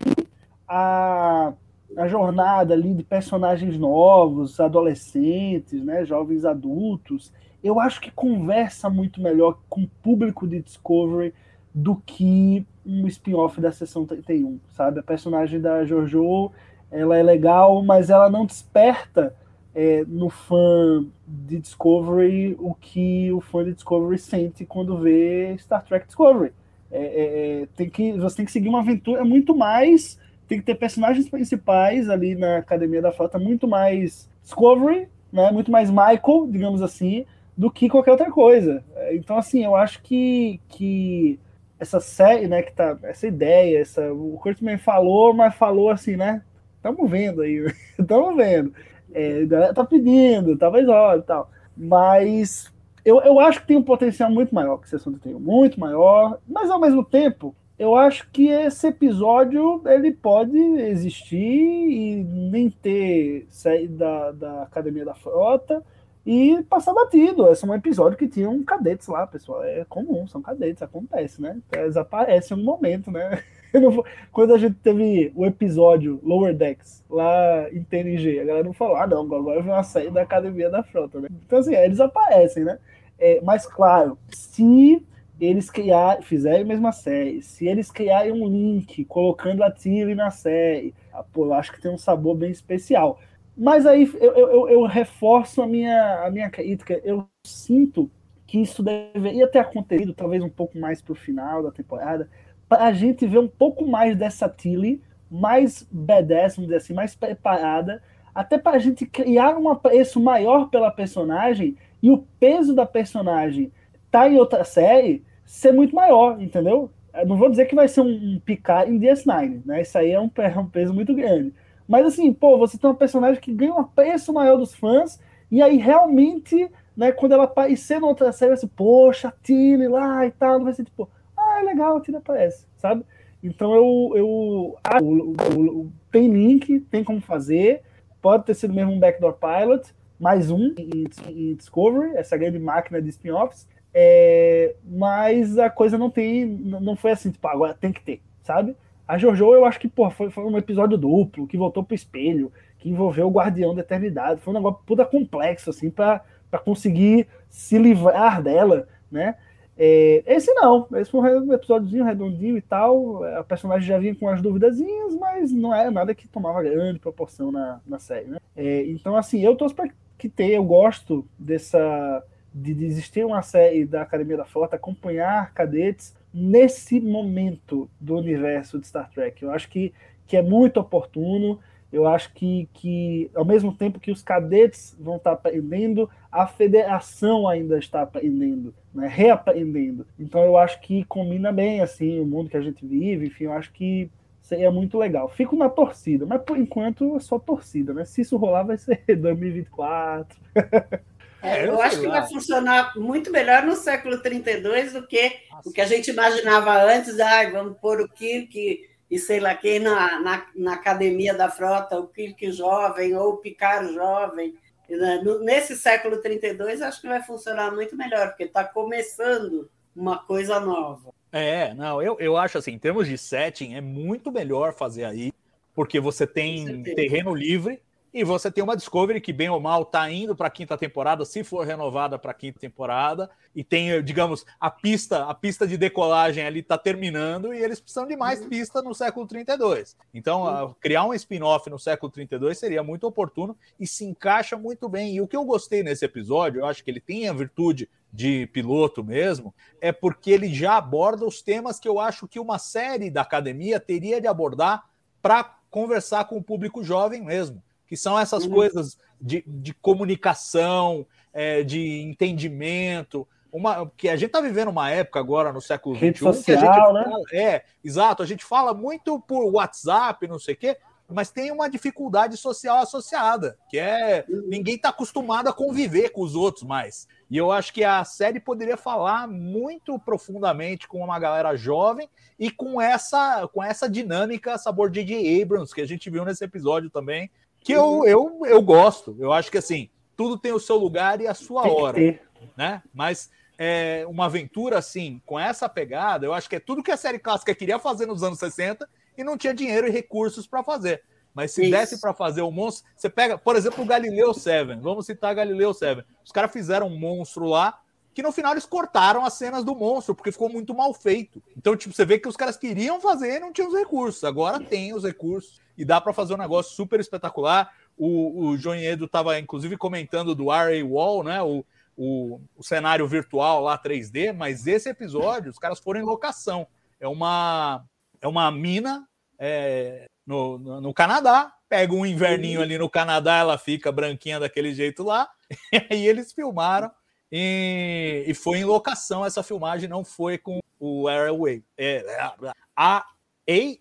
a, a jornada ali de personagens novos, adolescentes, né, jovens adultos, eu acho que conversa muito melhor com o público de Discovery do que um spin-off da sessão 31, sabe? A personagem da Jojo, ela é legal, mas ela não desperta é, no fã de Discovery o que o fã de Discovery sente quando vê Star Trek Discovery. É, é, é, tem que, você tem que seguir uma aventura muito mais. Tem que ter personagens principais ali na Academia da Frota, muito mais Discovery, né, muito mais Michael, digamos assim, do que qualquer outra coisa. É, Então, assim, eu acho que, que essa série, né, que tá, essa ideia, essa, o Kurtzman falou, mas falou assim, né? Estamos vendo aí, estamos vendo. É, a galera tá pedindo, talvez olha e tal. Mas eu, eu acho que tem um potencial muito maior que Sessão 31, muito maior, mas ao mesmo tempo, eu acho que esse episódio ele pode existir e nem ter saído da, da Academia da Frota e passar batido. Esse é um episódio que tinha um cadetes lá, pessoal. É comum, são cadetes, acontece, né? Eles aparecem em um momento, né? Quando a gente teve o episódio Lower Decks lá em TNG, a galera não falou, ah, não, agora vem uma série da Academia da Frota, né? Então, assim, eles aparecem, né? É, mas, claro, se eles criar, fizerem a mesma série, se eles criarem um link colocando a Tilly na série, ah, pô, eu acho que tem um sabor bem especial. Mas aí eu, eu, eu- reforço a minha, a minha crítica. Eu sinto que isso deveria ter acontecido, talvez um pouco mais pro final da temporada, para a gente ver um pouco mais dessa Tilly, mais badass, vamos dizer assim, mais preparada, até para a gente criar um apreço maior pela personagem e o peso da personagem tá em outra série ser muito maior, entendeu? Eu não vou dizer que vai ser um, um Picard em DS9, né? Isso aí é um, é um peso muito grande. Mas assim, pô, você tem uma personagem que ganha um apreço maior dos fãs, e aí realmente, né, quando ela aparecer na outra série, vai ser, poxa, a Tilly lá e tal, não vai ser tipo, ah, é legal, a Tilly aparece, sabe? Então eu. eu ah, o- o- o- tem link, tem como fazer, pode ter sido mesmo um backdoor pilot, mais um em, em Discovery, essa grande máquina de spin-offs. É, mas a coisa não tem, não foi assim, tipo, agora tem que ter, sabe? A Jojo, eu acho que pô, foi, foi um episódio duplo, que voltou pro espelho, que envolveu o Guardião da Eternidade. Foi um negócio puta complexo, assim, pra, conseguir se livrar dela, né? É, esse não, esse foi um episódiozinho redondinho e tal. A personagem já vinha com as duvidazinhas, mas não era nada que tomava grande proporção na, na série, né? É, então, assim, eu torço pra que ter, eu gosto dessa de, de existir uma série da Academia da Frota, acompanhar cadetes nesse momento do universo de Star Trek. Eu acho que, que é muito oportuno. Eu acho que, que, ao mesmo tempo que os cadetes vão estar aprendendo, a federação ainda está aprendendo, né? reaprendendo. Então eu acho que combina bem assim o mundo que a gente vive. Enfim, eu acho que seria muito legal. Fico na torcida, mas por enquanto é só torcida, né? Se isso rolar, vai ser 2024. É, eu eu acho que vai funcionar muito melhor no século 32 do que o que a gente imaginava antes. Ah, vamos pôr o Kirk e sei lá quem na, na, na academia da frota, o Kirk jovem ou o Picard jovem. Né, Nesse século 32, acho que vai funcionar muito melhor, porque está começando uma coisa nova. É, não, eu, eu acho assim, em termos de setting, é muito melhor fazer aí, porque você tem terreno livre, E você tem uma Discovery que, bem ou mal, tá indo para a quinta temporada, se for renovada para a quinta temporada, e tem, digamos, a pista, a pista de decolagem ali tá terminando, e eles precisam de mais pista no século 32. Então, criar um spin-off no século 32 seria muito oportuno e se encaixa muito bem. E o que eu gostei nesse episódio, eu acho que ele tem a virtude de piloto mesmo, é porque ele já aborda os temas que eu acho que uma série da academia teria de abordar para conversar com o público jovem mesmo que são essas uhum. coisas de, de comunicação, é, de entendimento. Uma, que a gente está vivendo uma época agora no século XXI social, que a gente fala, né? é, exato, a gente fala muito por WhatsApp, não sei o quê, mas tem uma dificuldade social associada, que é ninguém está acostumado a conviver com os outros mais. E eu acho que a série poderia falar muito profundamente com uma galera jovem e com essa com essa dinâmica sabor J.J. Abrams que a gente viu nesse episódio também, que eu, eu, eu gosto. Eu acho que assim, tudo tem o seu lugar e a sua hora, né? Mas é, uma aventura assim, com essa pegada, eu acho que é tudo que a série clássica queria fazer nos anos 60 e não tinha dinheiro e recursos para fazer. Mas se Isso. desse para fazer o um monstro, você pega, por exemplo, o Galileu 7. Vamos citar Galileu 7. Os caras fizeram um monstro lá que no final eles cortaram as cenas do monstro, porque ficou muito mal feito. Então, tipo, você vê que os caras queriam fazer e não tinham os recursos. Agora tem os recursos e dá para fazer um negócio super espetacular. O, o João Edo estava, inclusive, comentando do RA Wall, né? O, o, o, cenário virtual lá 3D, mas esse episódio, os caras foram em locação. É uma, é uma mina é, no, no, no, Canadá, pega um inverninho ali no Canadá, ela fica branquinha daquele jeito lá, e aí eles filmaram e, e foi em locação essa filmagem, não foi com o Airway. É, a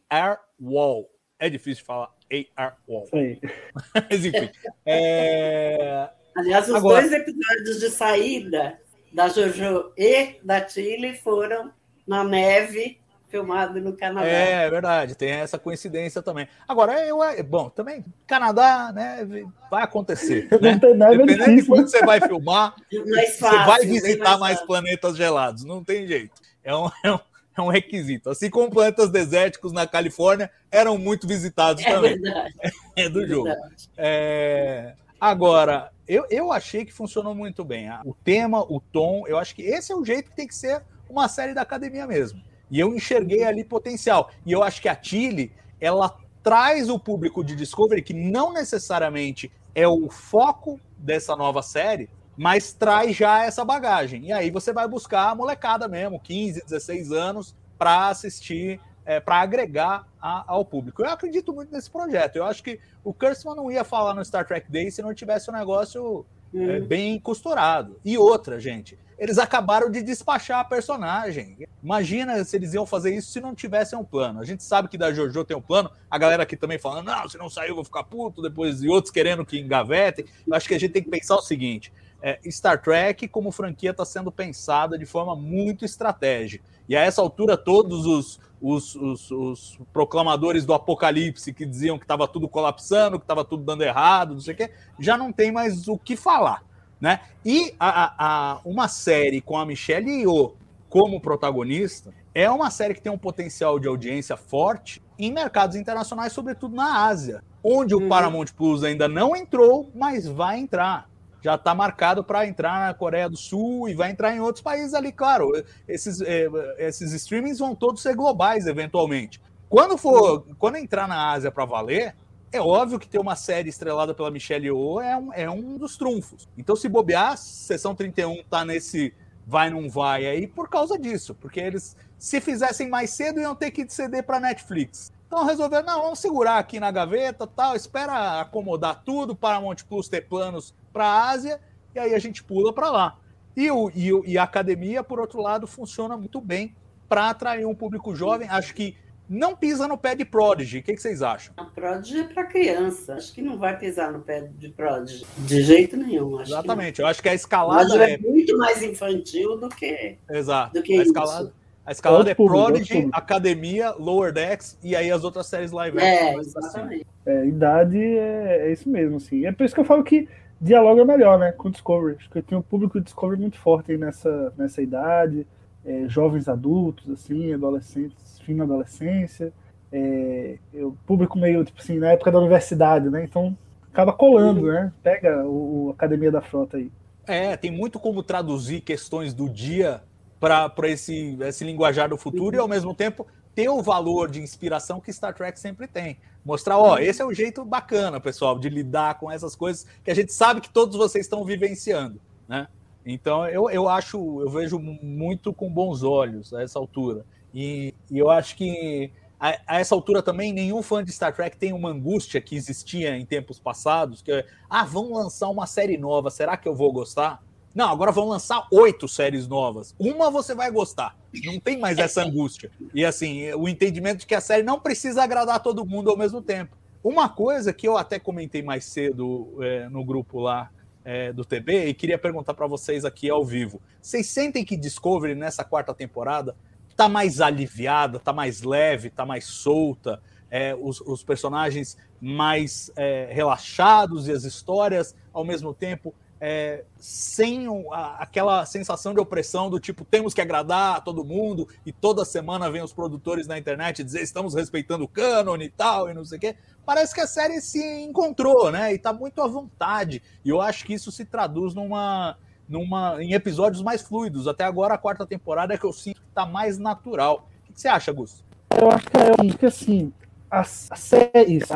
AR Wall. É difícil falar AR Wall. Mas enfim. É... Aliás, os Agora... dois episódios de saída da Jojo e da Chile foram na neve filmado no Canadá. É, é verdade, tem essa coincidência também. Agora, eu, é, bom, também, Canadá, né, vai acontecer. Né? Não tem nada Dependendo difícil. de quando você vai filmar, fácil, você vai visitar mais, mais planetas gelados, não tem jeito. É um, é um, é um requisito. Assim como planetas desérticos na Califórnia eram muito visitados é também. Verdade. É do é jogo. É... Agora, eu, eu achei que funcionou muito bem. O tema, o tom, eu acho que esse é o jeito que tem que ser uma série da academia mesmo. E eu enxerguei ali potencial. E eu acho que a Chile, ela traz o público de Discovery, que não necessariamente é o foco dessa nova série, mas traz já essa bagagem. E aí você vai buscar a molecada mesmo, 15, 16 anos, para assistir, é, para agregar a, ao público. Eu acredito muito nesse projeto. Eu acho que o Kurtzman não ia falar no Star Trek Day se não tivesse um negócio uhum. é, bem costurado. E outra, gente, eles acabaram de despachar a personagem. Imagina se eles iam fazer isso se não tivessem um plano. A gente sabe que da JoJo tem um plano, a galera aqui também falando, não, se não sair eu vou ficar puto, depois e outros querendo que engavetem. Eu acho que a gente tem que pensar o seguinte, é, Star Trek como franquia está sendo pensada de forma muito estratégica. E a essa altura todos os, os, os, os proclamadores do apocalipse que diziam que estava tudo colapsando, que estava tudo dando errado, não sei o quê, já não tem mais o que falar. Né? E a, a, uma série com a Michelle Yeoh como protagonista é uma série que tem um potencial de audiência forte em mercados internacionais, sobretudo na Ásia, onde o uhum. Paramount Plus ainda não entrou, mas vai entrar. Já está marcado para entrar na Coreia do Sul e vai entrar em outros países ali, claro. Esses, é, esses streamings vão todos ser globais, eventualmente. Quando for, quando entrar na Ásia para valer, é óbvio que ter uma série estrelada pela Michelle Yeoh é um, é um dos trunfos. Então, se bobear, Sessão 31 tá nesse vai não vai aí por causa disso, porque eles se fizessem mais cedo iam ter que ceder para Netflix. Então resolveram, não, vamos segurar aqui na gaveta, tal, espera acomodar tudo para Monte Plus ter planos para a Ásia e aí a gente pula para lá. E, o, e, e a academia, por outro lado, funciona muito bem para atrair um público jovem. Acho que não pisa no pé de Prodigy. O que, que vocês acham? A Prodigy é para criança. Acho que não vai pisar no pé de Prodigy. De jeito nenhum. Exatamente. Eu acho que a escalada é... é... muito mais infantil do que. Exato. Do que a escalada. Isso. A escalada é Prodigy, Academia, Lower Decks e aí as outras séries live É, exatamente. É, idade é, é, isso mesmo, assim. É por isso que eu falo que dialoga melhor, né, com o Discovery. Acho que tem um público de Discovery muito forte aí nessa, nessa idade, é, jovens adultos, assim, adolescentes fim na adolescência. É, eu público meio, tipo assim, na época da universidade, né? Então acaba colando, né? Pega o, o Academia da Frota aí. É, tem muito como traduzir questões do dia para esse, esse linguajar do futuro e ao mesmo tempo ter o valor de inspiração que Star Trek sempre tem. Mostrar, ó, esse é o jeito bacana, pessoal, de lidar com essas coisas que a gente sabe que todos vocês estão vivenciando, né? Então eu, eu acho, eu vejo muito com bons olhos a essa altura. E, e eu acho que a, a, essa altura também nenhum fã de Star Trek tem uma angústia que existia em tempos passados, que é, ah, vão lançar uma série nova, será que eu vou gostar? Não, agora vão lançar oito séries novas. Uma você vai gostar. Não tem mais essa angústia. E assim, o entendimento de que a série não precisa agradar todo mundo ao mesmo tempo. Uma coisa que eu até comentei mais cedo é, no grupo lá é, do TB e queria perguntar para vocês aqui ao vivo. Vocês sentem que Discovery nessa quarta temporada tá mais aliviada, tá mais leve, tá mais solta, é, os, os, personagens mais é, relaxados e as histórias ao mesmo tempo é, sem a, aquela sensação de opressão do tipo temos que agradar a todo mundo e toda semana vem os produtores na internet dizer estamos respeitando o cânone e tal e não sei o quê. Parece que a série se encontrou, né? E tá muito à vontade. E eu acho que isso se traduz numa, numa, em episódios mais fluidos. Até agora, a quarta temporada é que eu sinto que tá mais natural. O que você acha, Gus? Eu acho que, eu acho que assim, as séries,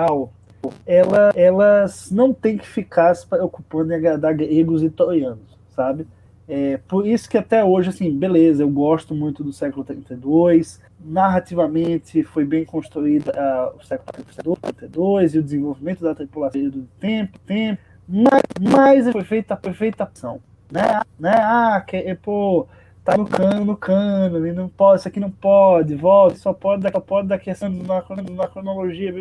ela, elas não tem que ficar se preocupando em agradar gregos e troianos, sabe? É, por isso que até hoje, assim, beleza, eu gosto muito do século 32, narrativamente foi bem construída uh, o século 32 e o desenvolvimento da tripulação do tempo, tempo, mas, mas foi feita a perfeita ação, né? né? Ah, que, é, pô, tá no cano, no cano, e não pode, isso aqui não pode, volta, só pode, só pode daqui a na, na cronologia,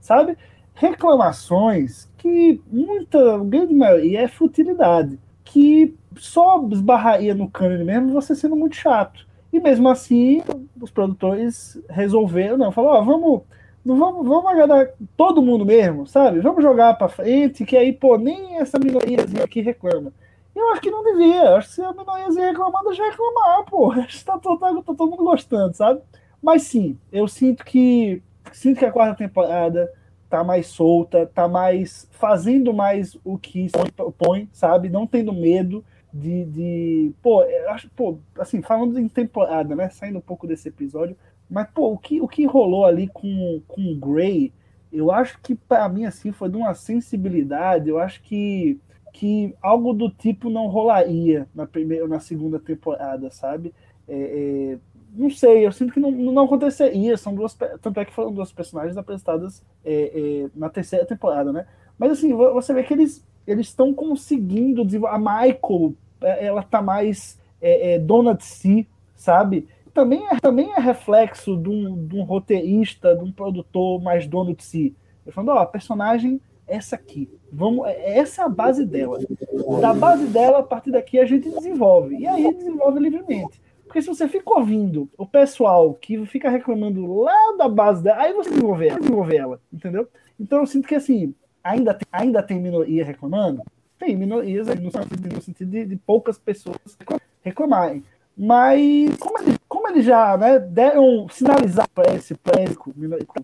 sabe? Reclamações que muita, grande maioria é futilidade, que só esbarraria no cano mesmo você sendo muito chato. E mesmo assim, os produtores resolveram, não, falou, ó, vamos, não vamos, vamos agradar todo mundo mesmo, sabe? Vamos jogar para frente, que aí, pô, nem essa minoria aqui reclama. Eu acho que não devia. Acho que se a minoria reclamando, já reclamar, pô. Acho que tá, tá, tá, todo mundo gostando, sabe? Mas sim, eu sinto que sinto que a quarta temporada tá mais solta, tá mais fazendo mais o que se propõe, sabe? Não tendo medo de, de pô, eu acho, pô, assim, falando em temporada, né? Saindo um pouco desse episódio, mas pô, o que o que rolou ali com com o Gray, eu acho que para mim assim foi de uma sensibilidade, eu acho que que algo do tipo não rolaria na primeira ou na segunda temporada, sabe? É, é, não sei, eu sinto que não, não aconteceria. São duas, tanto é que foram duas personagens apresentadas é, é na terceira temporada, né? Mas assim, você vê que eles eles estão conseguindo desenvolver. A Michael, é, ela tá mais é, dona de si, sabe? Também é, também é reflexo de um, de um roteirista, de um produtor mais dono de si. Eu falando, ó, a personagem essa aqui. Vamos, é, essa é a base dela. Da base dela, a partir daqui a gente desenvolve. E aí desenvolve livremente. Porque se você fica ouvindo o pessoal que fica reclamando lá da base dela, aí você desenvolve ela, desenvolve ela entendeu? Então eu sinto que assim, ainda tem, ainda tem minoria reclamando? Tem minorias no sentido, no sentido de, de poucas pessoas reclamarem. Mas como ele, como ele já né, deram sinalizar para esse público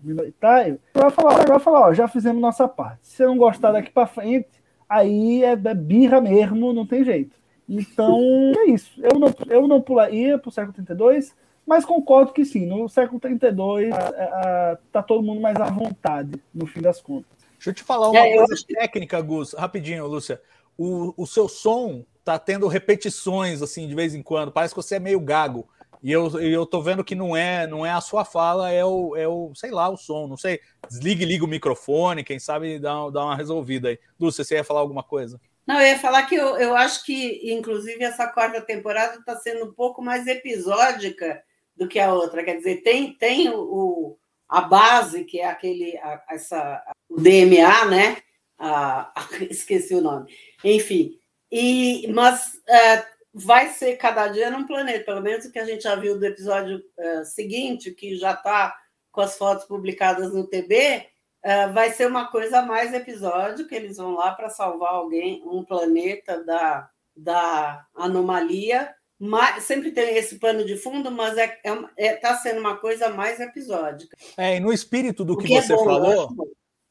minoritário, vai falar, vai falar, ó, já fizemos nossa parte. Se você não gostar daqui para frente, aí é, é birra mesmo, não tem jeito. Então, é isso. Eu não, eu não pularia para o século 32, mas concordo que sim, no século 32 a, a, tá todo mundo mais à vontade, no fim das contas. Deixa eu te falar uma é, coisa técnica, Gus, rapidinho, Lúcia. O, o seu som tá tendo repetições assim de vez em quando. Parece que você é meio gago. E eu, eu tô vendo que não é não é a sua fala, é o, é o sei lá, o som. Não sei. Desligue liga o microfone, quem sabe dá, dá uma resolvida aí. Lúcia, você ia falar alguma coisa? Não, eu ia falar que eu, eu acho que, inclusive, essa quarta temporada está sendo um pouco mais episódica do que a outra. Quer dizer, tem, tem o, a base, que é aquele, a, essa, o DMA, né? Esqueci o nome. Enfim, e, mas é, vai ser cada dia num planeta, pelo menos o que a gente já viu do episódio é, seguinte, que já está com as fotos publicadas no TB, é, vai ser uma coisa mais episódio, que eles vão lá para salvar alguém, um planeta da, da anomalia. Mas, sempre tem esse pano de fundo, mas é, é, é tá sendo uma coisa mais episódica. É, e no espírito do que, que é você bom, falou,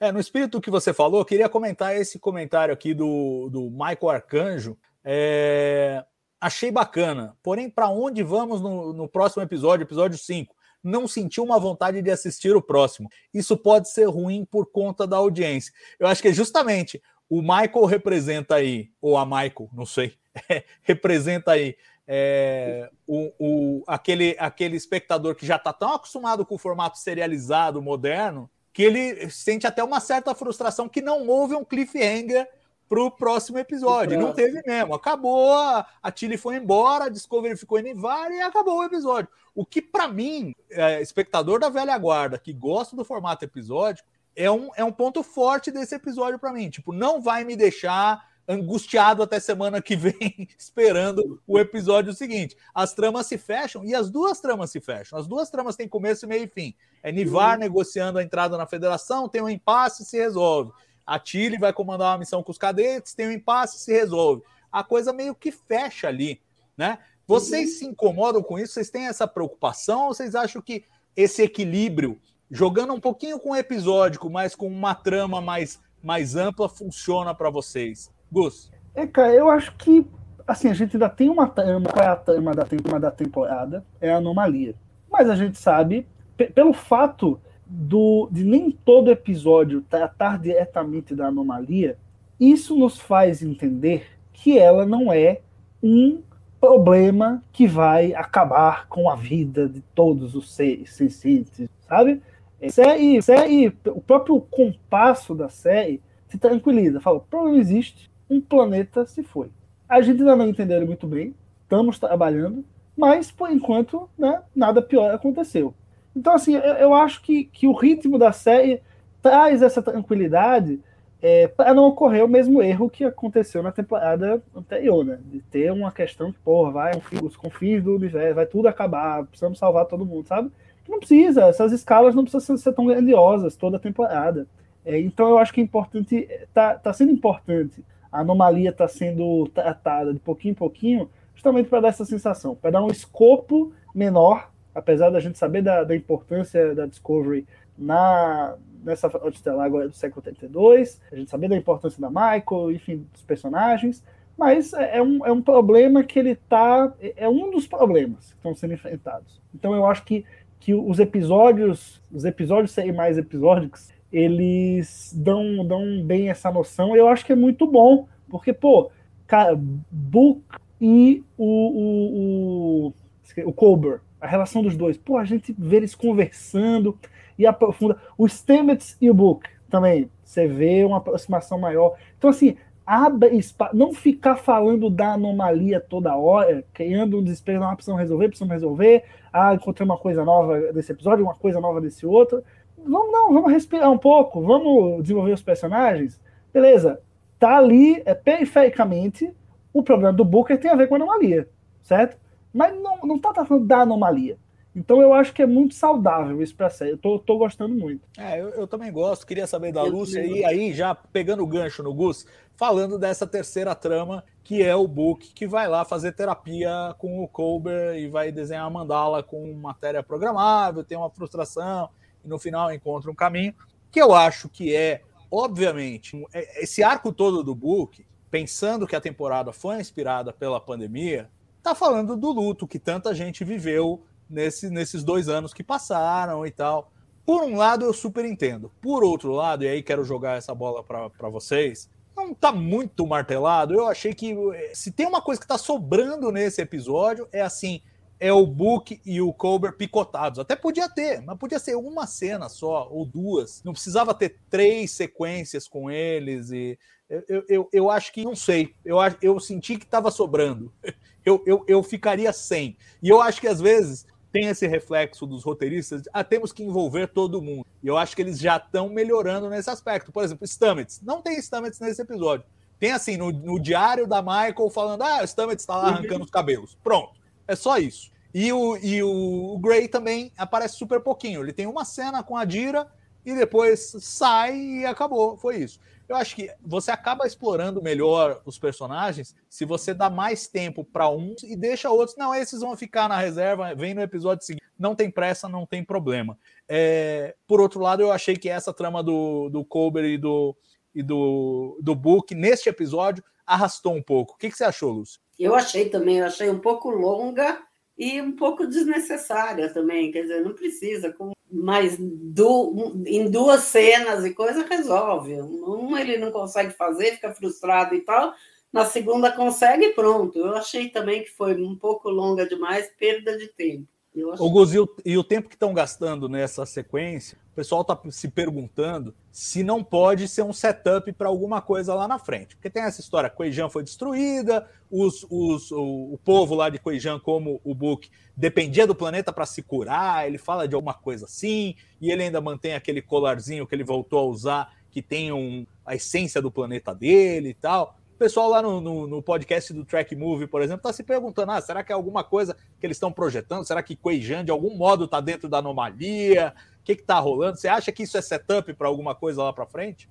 É, no espírito que você falou, queria comentar esse comentário aqui do, do Michael Arcanjo. É, achei bacana. Porém, para onde vamos no, no próximo episódio, episódio 5? Não senti uma vontade de assistir o próximo. Isso pode ser ruim por conta da audiência. Eu acho que é justamente o Michael representa aí, ou a Michael, não sei, representa aí é, o, o, aquele, aquele espectador que já está tão acostumado com o formato serializado, moderno, que ele sente até uma certa frustração que não houve um cliffhanger para o próximo episódio. Não teve mesmo. Acabou, a, a Tilly foi embora, a Discovery ficou em Nivar e acabou o episódio. O que, para mim, é, espectador da velha guarda, que gosta do formato episódico, é um, é um ponto forte desse episódio para mim. Tipo, não vai me deixar angustiado até semana que vem, esperando o episódio seguinte. As tramas se fecham e as duas tramas se fecham. As duas tramas têm começo, meio e fim. É Nivar uhum. negociando a entrada na federação, tem um impasse, se resolve. A Tilly vai comandar uma missão com os cadetes, tem um impasse, se resolve. A coisa meio que fecha ali, né? Vocês se incomodam com isso? Vocês têm essa preocupação? Ou vocês acham que esse equilíbrio, jogando um pouquinho com o episódico, mas com uma trama mais, mais ampla, funciona para vocês? Gus. É, cara, eu acho que assim, a gente ainda tem uma trama, qual é a trama da, tema da temporada? É a anomalia. Mas a gente sabe, pelo fato do, de nem todo episódio tratar diretamente da anomalia, isso nos faz entender que ela não é um problema que vai acabar com a vida de todos os seres sencientes, sabe? Série, série, o próprio compasso da série se tranquiliza, fala, o problema existe, um planeta se foi. A gente ainda não entendeu muito bem, estamos trabalhando, mas por enquanto né, nada pior aconteceu. Então, assim, eu, eu, acho que, que o ritmo da série traz essa tranquilidade é, para não ocorrer o mesmo erro que aconteceu na temporada anterior, né? De ter uma questão que, porra, vai os confins do universo, vai tudo acabar, precisamos salvar todo mundo, sabe? Não precisa, essas escalas não precisam ser tão grandiosas toda a temporada. É, então eu acho que é importante, tá, tá sendo importante a anomalia está sendo tratada de pouquinho em pouquinho, justamente para dar essa sensação, para dar um escopo menor, apesar da gente saber da, da importância da Discovery na nessa estelar agora do século 82, a gente saber da importância da Michael, enfim, dos personagens, mas é, é um, é um problema que ele tá. É um dos problemas que estão sendo enfrentados. Então eu acho que, que os episódios, os episódios serem mais episódicos, eles dão, dão bem essa noção. Eu acho que é muito bom, porque, pô, cara, Book e o, o, o, o Colbert, a relação dos dois, pô, a gente vê eles conversando e aprofunda. O Stamets e o Book também, você vê uma aproximação maior. Então, assim, abre espaço, não ficar falando da anomalia toda hora, criando um desespero, não, precisamos resolver, precisamos resolver, ah, encontrei uma coisa nova desse episódio, uma coisa nova desse outro vamos não, vamos respirar um pouco, vamos desenvolver os personagens. Beleza, tá ali é, perifericamente o problema do Booker tem a ver com a anomalia, certo? Mas não, não tá falando da anomalia. Então eu acho que é muito saudável isso pra série. Eu tô, tô gostando muito. É, eu, eu também gosto. Queria saber da eu Lúcia e aí, já pegando o gancho no Gus, falando dessa terceira trama, que é o Book, que vai lá fazer terapia com o Colbert e vai desenhar a mandala com matéria programável, tem uma frustração e no final encontra um caminho, que eu acho que é, obviamente, é, esse arco todo do book, pensando que a temporada foi inspirada pela pandemia, tá falando do luto que tanta gente viveu nesse, nesses dois anos que passaram e tal. Por um lado, eu super entendo. Por outro lado, e aí quero jogar essa bola para vocês, não tá muito martelado. Eu achei que se tem uma coisa que tá sobrando nesse episódio, é assim, é o Book e o Colbert picotados. Até podia ter, mas podia ser uma cena só, ou duas. Não precisava ter três sequências com eles. E eu, eu, eu acho que, não sei, eu, eu senti que estava sobrando. Eu, eu, eu ficaria sem. E eu acho que às vezes tem esse reflexo dos roteiristas, ah, temos que envolver todo mundo. E eu acho que eles já estão melhorando nesse aspecto. Por exemplo, Stamets. Não tem Stamets nesse episódio. Tem assim, no, no diário da Michael falando, ah, o Stamets está lá arrancando os cabelos. Pronto. É só isso. E o, e o, Gray também aparece super pouquinho. Ele tem uma cena com a Dira e depois sai e acabou. Foi isso. Eu acho que você acaba explorando melhor os personagens se você dá mais tempo para uns e deixa outros. Não, esses vão ficar na reserva, vem no episódio seguinte. Não tem pressa, não tem problema. É, por outro lado, eu achei que essa trama do, do Colbert e do, e do, do Book, neste episódio, arrastou um pouco. O que, que você achou, Lúcio? Eu achei também, eu achei um pouco longa e um pouco desnecessária também. Quer dizer, não precisa, mais du, em duas cenas e coisa resolve. Um ele não consegue fazer, fica frustrado e tal. Na segunda consegue e pronto. Eu achei também que foi um pouco longa demais, perda de tempo. O Gus, e o, e o tempo que estão gastando nessa sequência, o pessoal está se perguntando se não pode ser um setup para alguma coisa lá na frente. Porque tem essa história, Coijan foi destruída, os, os, o, o, povo lá de Coijan, como o Book, dependia do planeta para se curar, ele fala de alguma coisa assim, e ele ainda mantém aquele colarzinho que ele voltou a usar, que tem um, a essência do planeta dele e tal pessoal lá no, no, no, podcast do Track Movie, por exemplo, está se perguntando: ah, será que é alguma coisa que eles estão projetando? Será que Queijan, de algum modo, está dentro da anomalia? O que está rolando? Você acha que isso é setup para alguma coisa lá para frente?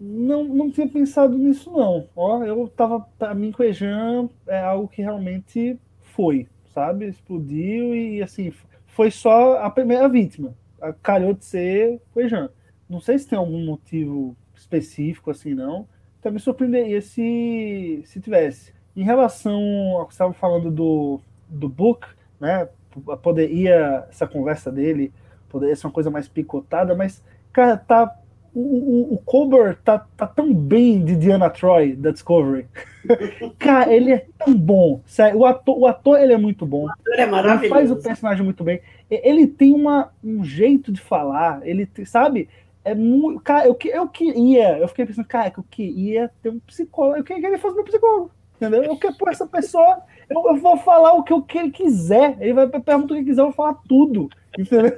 Não, não tinha pensado nisso, não. Ó, eu tava. Para mim, Queijan é algo que realmente foi, sabe? Explodiu e, assim, foi só a primeira vítima. Calhou de ser Queijan. Não sei se tem algum motivo específico, assim, não também surpreenderia se, se tivesse. Em relação ao que você estava falando do, do Book, né? Poderia essa conversa dele poderia ser uma coisa mais picotada, mas, cara, tá. O, o, o Colbert tá, tá tão bem de Diana Troy da Discovery. cara, ele é tão bom. Sério, o ator, o ator ele é muito bom. O ator é maravilhoso. Ele faz o personagem muito bem. Ele tem uma, um jeito de falar, ele sabe? É muito. Cara, eu, eu queria, eu fiquei pensando, cara, que eu queria ter um psicólogo. Eu queria que ele fosse meu psicólogo. Entendeu? Eu quero, pô, essa pessoa, eu, eu, vou falar o que, o que ele quiser. Ele vai perguntar o que quiser, eu vou falar tudo. Entendeu?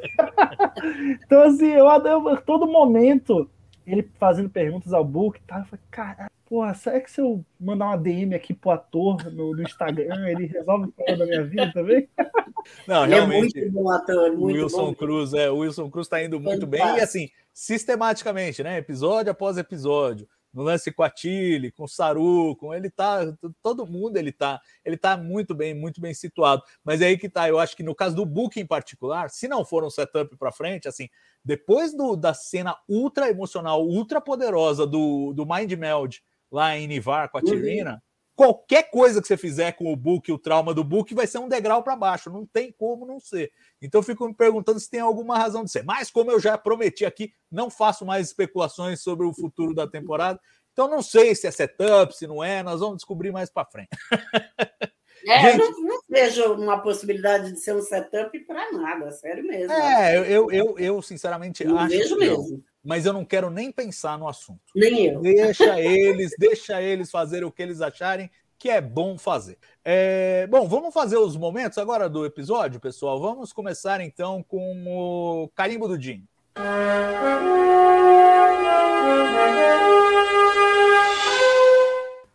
então, assim, eu, eu, todo momento, ele fazendo perguntas ao Book, tá? Eu falei, caralho, porra, será que se eu mandar uma DM aqui pro ator no, no Instagram, ele resolve o problema da minha vida também? Não, realmente. É muito bom ator, muito Wilson bom. Cruz, é, o Wilson Cruz tá indo muito bem. E assim, sistematicamente, né? Episódio após episódio. No lance com a Tilly, com o Saru, com ele tá, todo mundo ele tá, ele tá muito bem, muito bem situado. Mas é aí que tá, eu acho que no caso do Book em particular, se não for um setup para frente, assim, depois do, da cena ultra emocional, ultra poderosa do, do Mind Meld lá em Nivar com a Tirina, uhum qualquer coisa que você fizer com o book, o trauma do book, vai ser um degrau para baixo. Não tem como não ser. Então eu fico me perguntando se tem alguma razão de ser. Mas como eu já prometi aqui, não faço mais especulações sobre o futuro da temporada. Então não sei se é setup, se não é. Nós vamos descobrir mais para frente. É, Gente, não, não, vejo uma possibilidade de ser um setup para nada, sério mesmo. É, eu, eu, eu sinceramente não acho. Vejo mesmo mas eu não quero nem pensar no assunto. Nem eu. Deixa eles, deixa eles fazer o que eles acharem que é bom fazer. É, bom, vamos fazer os momentos agora do episódio, pessoal. Vamos começar então com o carimbo do Jim.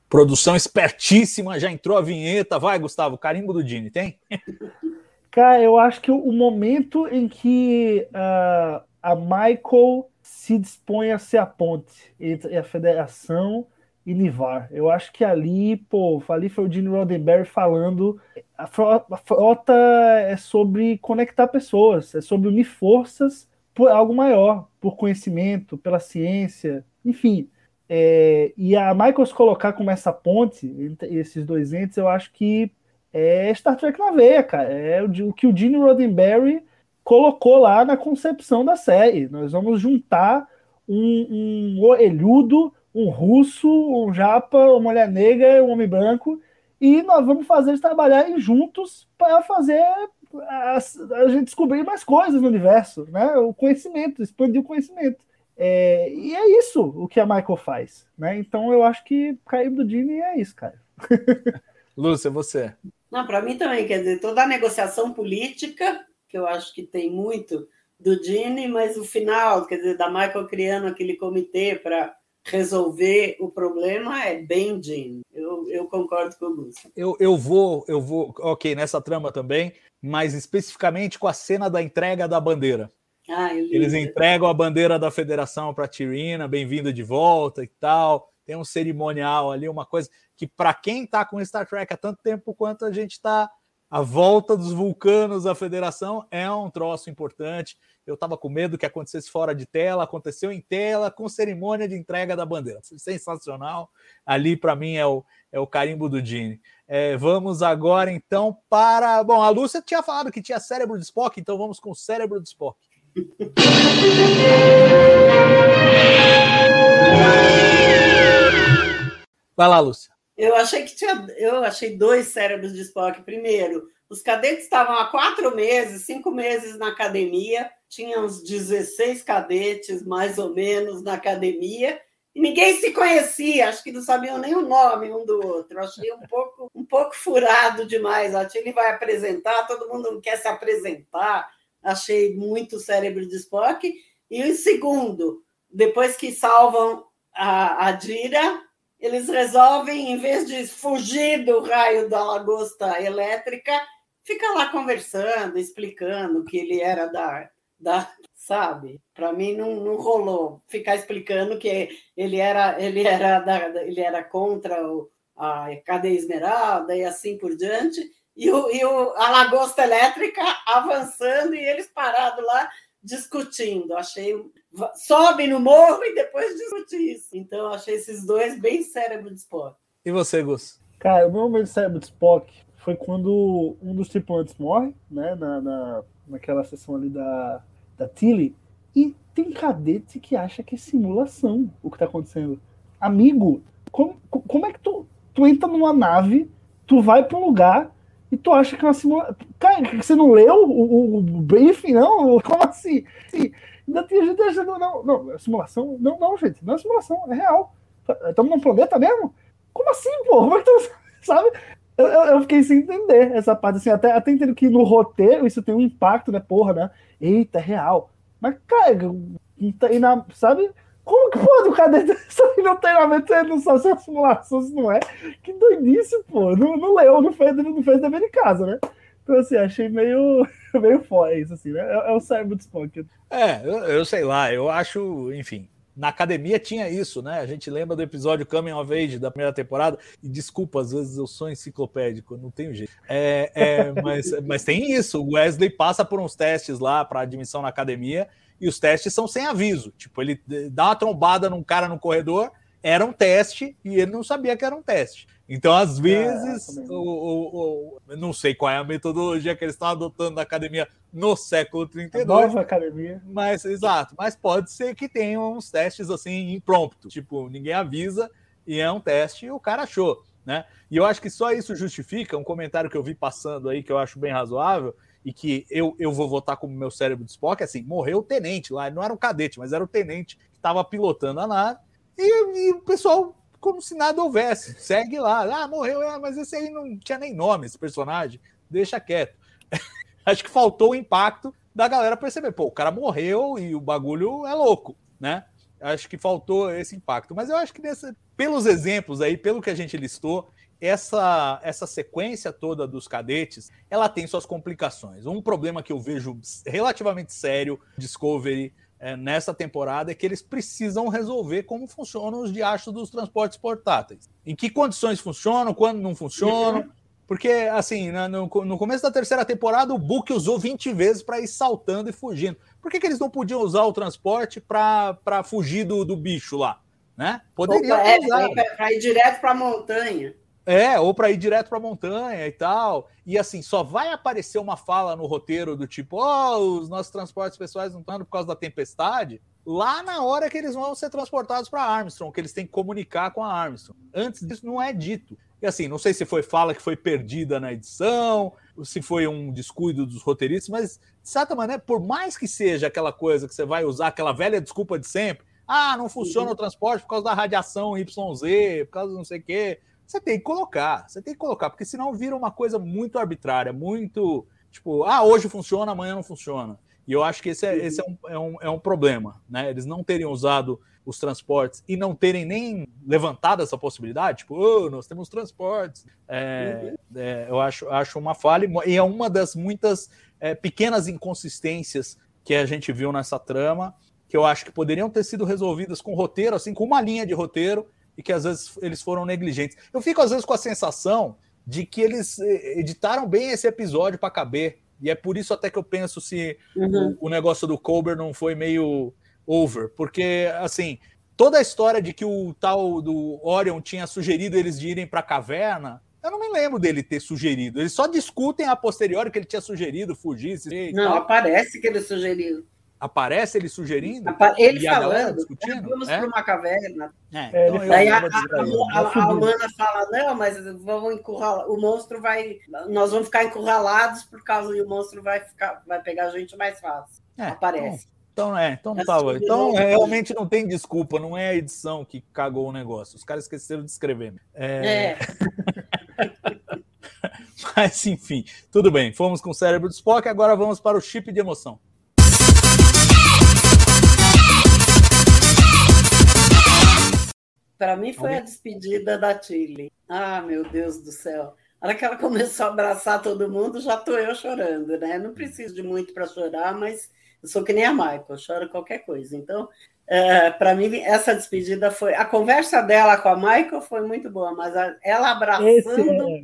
Produção espertíssima, já entrou a vinheta. Vai, Gustavo, carimbo do Dini, tem? Cara, eu acho que o momento em que uh, a Michael se dispõe a ser a ponte entre a federação e Nivar. Eu acho que ali, pô, ali foi o Gene Roddenberry falando. A frota é sobre conectar pessoas, é sobre unir forças por algo maior, por conhecimento, pela ciência, enfim. É, e a Michael se colocar como essa ponte entre esses dois entes, eu acho que é Star Trek na veia, cara. É o, o que o Gene Roddenberry colocou lá na concepção da série. Nós vamos juntar um, um orelhudo, um russo, um japa, uma mulher negra, um homem branco, e nós vamos fazer eles trabalharem juntos para fazer a, a, gente descobrir mais coisas no universo, né? O conhecimento, expandir o conhecimento. É, e é isso o que a Michael faz, né? Então eu acho que cair do Jimmy é isso, cara. Lúcia, você. Não, para mim também, quer dizer, toda a negociação política que eu acho que tem muito do Gene, mas o final, quer dizer, da Michael criando aquele comitê para resolver o problema é bem Gene. Eu, eu concordo com o Lúcio. Eu, eu vou, eu vou, ok, nessa trama também, mas especificamente com a cena da entrega da bandeira. Ah, Eles entregam a bandeira da federação para a Tirina, bem-vinda de volta e tal. Tem um cerimonial ali, uma coisa que, para quem está com Star Trek há tanto tempo quanto a gente está, A volta dos vulcanos à federação é um troço importante. Eu estava com medo que acontecesse fora de tela, aconteceu em tela, com cerimônia de entrega da bandeira. Sensacional. Ali, para mim, é o, é o carimbo do Dini. É, vamos agora, então, para. Bom, a Lúcia tinha falado que tinha cérebro de Spock, então vamos com o cérebro de Spock. Vai lá, Lúcia. Eu achei que tinha. Eu achei dois cérebros de Spock. Primeiro, os cadetes estavam há quatro meses, cinco meses na academia, tinha uns 16 cadetes, mais ou menos, na academia, e ninguém se conhecia, acho que não sabiam nem o nome um do outro. achei um pouco, um pouco furado demais. A Tilly vai apresentar, todo mundo quer se apresentar. Achei muito cérebro de Spock. E o segundo, depois que salvam a, a Dira, eles resolvem, em vez de fugir do raio da lagosta elétrica, fica lá conversando, explicando que ele era da, da sabe? Para mim não, não rolou ficar explicando que ele era ele era da, ele era contra o, a cadeia esmeralda e assim por diante e, o, e o, a lagosta elétrica avançando e eles parados lá discutindo. Achei sobe no morro e depois discute isso. Então, achei esses dois bem cérebro de Spock. E você, Gus? Cara, o meu momento de cérebro de Spock foi quando um dos tripulantes morre, né? Na, na, naquela sessão ali da, da Tilly. E tem cadete que acha que é simulação o que tá acontecendo. Amigo, como, como é que tu, tu entra numa nave, tu vai para um lugar e tu acha que é uma simulação. Cara, você não leu o, o, o briefing, não? Como assim? assim Ainda tem gente achando, não, não, é simulação. Não, não, gente, não é simulação, é real. Estamos num planeta mesmo? Como assim, pô? Como é que tu, sabe? Eu, eu, fiquei sem entender essa parte, assim, até, até entendo que no roteiro isso tem um impacto, né, porra, né? Eita, é real. Mas, cara, e na, sabe? Como que pode o cadete sair no treinamento ele não sabe se é simulação, se não é? Que doidice, pô. Não, não leu, não fez, não fez dever de casa, né? Então, assim, achei meio, meio foda isso, assim, né? É, é o Spock. É, eu, eu, sei lá, eu acho, enfim. Na academia tinha isso, né? A gente lembra do episódio Coming of Age da primeira temporada. E desculpa, às vezes eu sou enciclopédico, não tenho jeito. É, é, mas, mas tem isso. O Wesley passa por uns testes lá para admissão na academia e os testes são sem aviso. Tipo, ele dá uma trombada num cara no corredor, era um teste e ele não sabia que era um teste. Então, às é, vezes, é, o, o, o, não sei qual é a metodologia que eles estão adotando na academia no século 32. nova academia. Mas, exato, mas pode ser que tenham uns testes assim impromptos. Tipo, ninguém avisa e é um teste e o cara achou. Né? E eu acho que só isso justifica um comentário que eu vi passando aí que eu acho bem razoável e que eu, eu vou votar como meu cérebro de Spock, assim, morreu o tenente lá, não era um cadete, mas era o tenente que estava pilotando a nave e, e o pessoal como se nada houvesse. Segue lá. Ah, morreu, ah, mas esse aí não tinha nem nome, esse personagem. Deixa quieto. Acho que faltou o impacto da galera perceber. Pô, o cara morreu e o bagulho é louco, né? Acho que faltou esse impacto. Mas eu acho que nessa, pelos exemplos aí, pelo que a gente listou, essa, essa sequência toda dos cadetes, ela tem suas complicações. Um problema que eu vejo relativamente sério, Discovery, é, nessa temporada é que eles precisam resolver como funcionam os diachos dos transportes portáteis. Em que condições funcionam, quando não funcionam. Porque, assim, no, no começo da terceira temporada, o Book usou 20 vezes para ir saltando e fugindo. Por que, que eles não podiam usar o transporte para fugir do, do bicho lá? Né? Poderiam é. Para ir direto para a montanha. É, ou para ir direto para a montanha e tal. E assim, só vai aparecer uma fala no roteiro do tipo, ó, oh, os nossos transportes pessoais não estão por causa da tempestade, lá na hora que eles vão ser transportados para Armstrong, que eles têm que comunicar com a Armstrong. Antes disso não é dito. E assim, não sei se foi fala que foi perdida na edição, ou se foi um descuido dos roteiristas, mas de certa maneira, por mais que seja aquela coisa que você vai usar, aquela velha desculpa de sempre, ah, não funciona o transporte por causa da radiação YZ, por causa não sei o quê você tem que colocar, você tem que colocar, porque senão vira uma coisa muito arbitrária, muito tipo, ah, hoje funciona, amanhã não funciona. E eu acho que esse é, uhum. esse é, um, é, um, é um problema, né? Eles não terem usado os transportes e não terem nem levantado essa possibilidade, tipo, oh, nós temos transportes. É, uhum. é, eu acho, acho uma falha e é uma das muitas é, pequenas inconsistências que a gente viu nessa trama, que eu acho que poderiam ter sido resolvidas com roteiro, assim, com uma linha de roteiro, e que às vezes eles foram negligentes. Eu fico às vezes com a sensação de que eles eh, editaram bem esse episódio para caber. E é por isso até que eu penso se Uhum. o, o negócio do Colbert não foi meio over. Porque, assim, toda a história de que o tal do Orion tinha sugerido eles de irem para a caverna, eu não me lembro dele ter sugerido. Eles só discutem a posteriori que ele tinha sugerido fugir. Não, tal. aparece que ele sugeriu. Aparece ele sugerindo? Ele E falando, discutindo? vamos É? para uma caverna. É, É, então Daí a, a, a, a humana fala, não, mas vamos encurralar. O monstro vai. Nós vamos ficar encurralados por causa e o monstro vai ficar, vai pegar a gente mais fácil. É, Aparece. Então, é, então não Essa tava. foi Então, de é, realmente não tem desculpa, não é a edição que cagou o negócio. Os caras esqueceram de escrever. É, É. Mas, enfim, tudo bem. Fomos com o cérebro do Spock, agora vamos para o chip de emoção. Para mim foi a despedida da Tilly. Ah, meu Deus do céu. A hora que ela começou a abraçar todo mundo, já estou eu chorando, né? Não preciso de muito para chorar, mas eu sou que nem a Michael, choro qualquer coisa. Então, para mim, essa despedida foi. A conversa dela com a Michael foi muito boa, mas a- ela Esse abraçando, é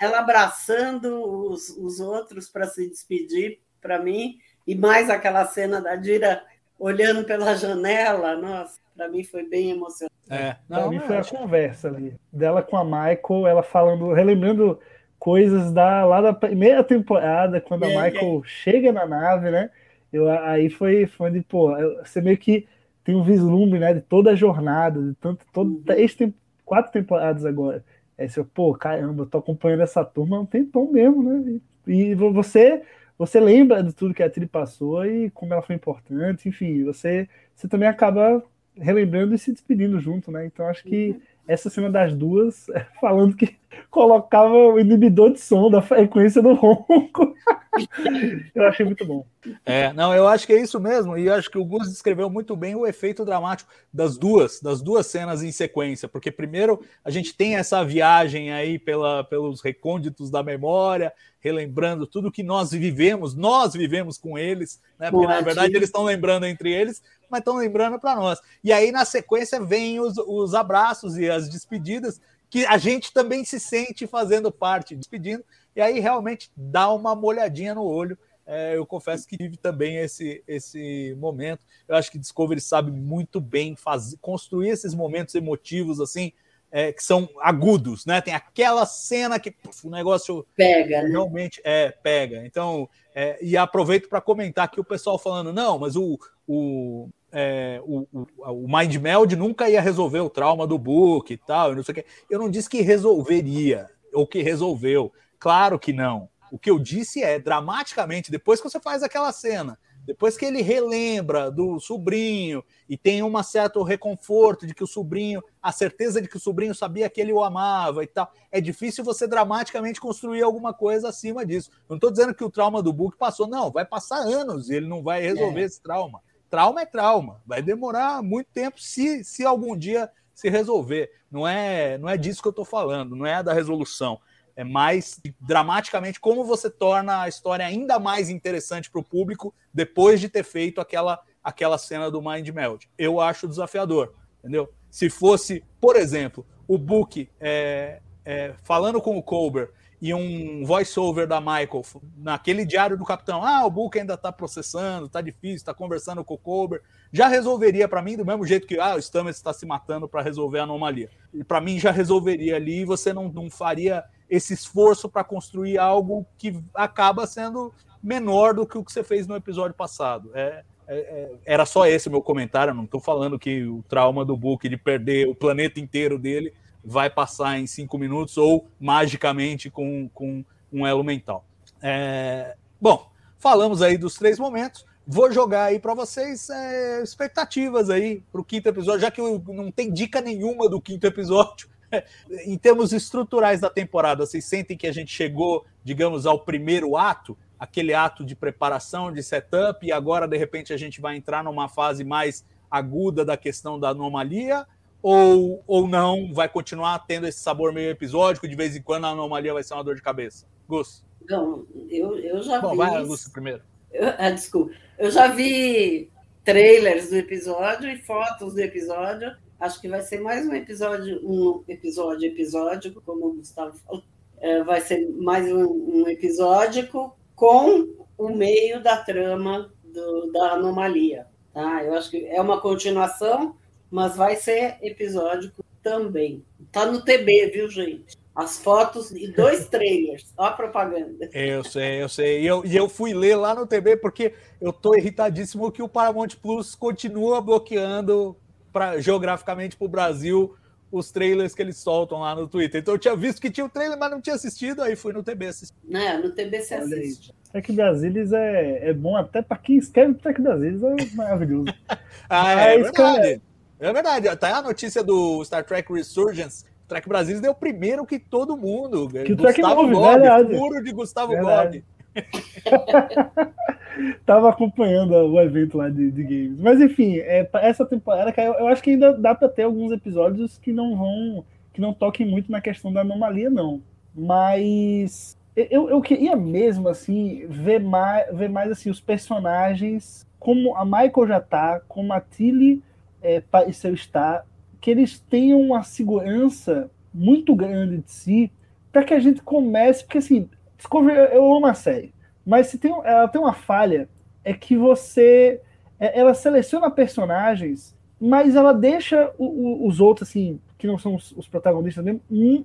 ela abraçando os, os outros para se despedir, para mim, e mais aquela cena da Dira olhando pela janela, nossa, para mim foi bem emocionante. É, Pra não, mim é, foi a acho- conversa ali. Dela com a Michael, ela falando, relembrando coisas da, lá da primeira temporada, quando É, a Michael chega na nave, né? Eu, aí foi, foi de, pô, você meio que tem um vislumbre, né, de toda a jornada, de tanto, todo, Uhum. três, tem- quatro temporadas agora. Aí você, pô, caramba, eu tô acompanhando essa turma há um tempão mesmo, né? E, e você, você lembra de tudo que a Tilly passou e como ela foi importante, enfim, você, você também acaba relembrando e se despedindo junto, né? Então acho que essa cena das duas, falando que colocava o inibidor de som da frequência do ronco. eu achei muito bom. É, não, eu acho que é isso mesmo, e eu acho que o Gus descreveu muito bem o efeito dramático das duas, das duas cenas em sequência, porque primeiro a gente tem essa viagem aí pela, pelos recônditos da memória, relembrando tudo que nós vivemos, nós vivemos com eles, né? Porque Com na a verdade eles estão lembrando entre eles, mas estão lembrando para nós. E aí na sequência vem os, os abraços e as despedidas que a gente também se sente fazendo parte, despedindo, e aí realmente dá uma molhadinha no olho. É, eu confesso que tive também esse, esse momento. Eu acho que Discovery sabe muito bem fazer, construir esses momentos emotivos assim, é, que são agudos, né? Tem aquela cena que puf, o negócio Pega, né? realmente é pega. Então, é, e aproveito para comentar aqui o pessoal falando, não, mas o, o, é, o, o, o Mind Meld nunca ia resolver o trauma do Book e tal, e não sei o quê. Eu não disse que resolveria, ou que resolveu. Claro que não. O que eu disse é, dramaticamente, depois que você faz aquela cena, depois que ele relembra do sobrinho e tem um certo reconforto de que o sobrinho, a certeza de que o sobrinho sabia que ele o amava e tal, é difícil você dramaticamente construir alguma coisa acima disso. Não estou dizendo que o trauma do Book passou, não, vai passar anos e ele não vai resolver É. esse trauma. Trauma é trauma, vai demorar muito tempo se, se algum dia se resolver. Não é, não é disso que eu estou falando, não é da resolução. É mais dramaticamente como você torna a história ainda mais interessante para o público depois de ter feito aquela, aquela cena do Mind Meld. Eu acho desafiador, entendeu? Se fosse, por exemplo, o Book é, é, falando com o Colbert e um voice-over da Michael naquele diário do capitão, ah, o Book ainda está processando, está difícil, está conversando com o Colbert, já resolveria para mim do mesmo jeito que ah, o Stamets está se matando para resolver a anomalia. E para mim já resolveria ali e você não, não faria esse esforço para construir algo que acaba sendo menor do que o que você fez no episódio passado. É, é, é, era só esse meu comentário. Não estou falando que o trauma do Book de perder o planeta inteiro dele vai passar em cinco minutos ou magicamente com, com um elo mental. É, bom, falamos aí dos três momentos. Vou jogar aí para vocês é, expectativas aí para o quinto episódio, já que não tem dica nenhuma do quinto episódio. em termos estruturais da temporada, vocês sentem que a gente chegou, digamos, ao primeiro ato, aquele ato de preparação, de setup, e agora de repente a gente vai entrar numa fase mais aguda da questão da anomalia? Ou, ou não, vai continuar tendo esse sabor meio episódico, de vez em quando a anomalia vai ser uma dor de cabeça? Gus? Não, eu, eu já Bom, vi. vai, Gus, primeiro. Eu, ah, desculpa. Eu já vi trailers do episódio e fotos do episódio. Acho que vai ser mais um episódio, um episódio episódico, como o Gustavo falou. é, vai ser mais um, um episódico com o meio da trama do, da anomalia. Tá? Eu acho que é uma continuação, mas vai ser episódico também. Tá no TB, viu, gente? As fotos e dois trailers. Ó a propaganda. Eu sei, eu sei. E eu, e eu fui ler lá no TB porque eu tô irritadíssimo que o Paramount Plus continua bloqueando pra, geograficamente para o Brasil os trailers que eles soltam lá no Twitter. Então eu tinha visto que tinha o trailer, mas não tinha assistido, aí fui no TB assistir. É, no TB você assiste. Trek Brasilis é, é bom até para quem escreve Trek Brasilis, é maravilhoso. ah, é, Mas, verdade. É verdade. Tá a notícia do Star Trek Resurgence. Trek Brasilis deu primeiro que todo mundo. Que o Trek Gustavo Gobi. Puro de Gustavo Gobi. Tava acompanhando o evento lá de, de games. Mas enfim, é, essa temporada, eu, eu acho que ainda dá para ter alguns episódios que não vão. que não toquem muito na questão da anomalia, não. Mas eu, eu queria mesmo assim ver mais, ver mais assim os personagens como a Michael já tá, como a Tilly é, pareceu estar, que eles tenham uma segurança muito grande de si para que a gente comece, porque assim, Discovery eu amo a série, mas se tem, ela tem uma falha é que você é, ela seleciona personagens, mas ela deixa o, o, os outros assim que não são os, os protagonistas mesmo,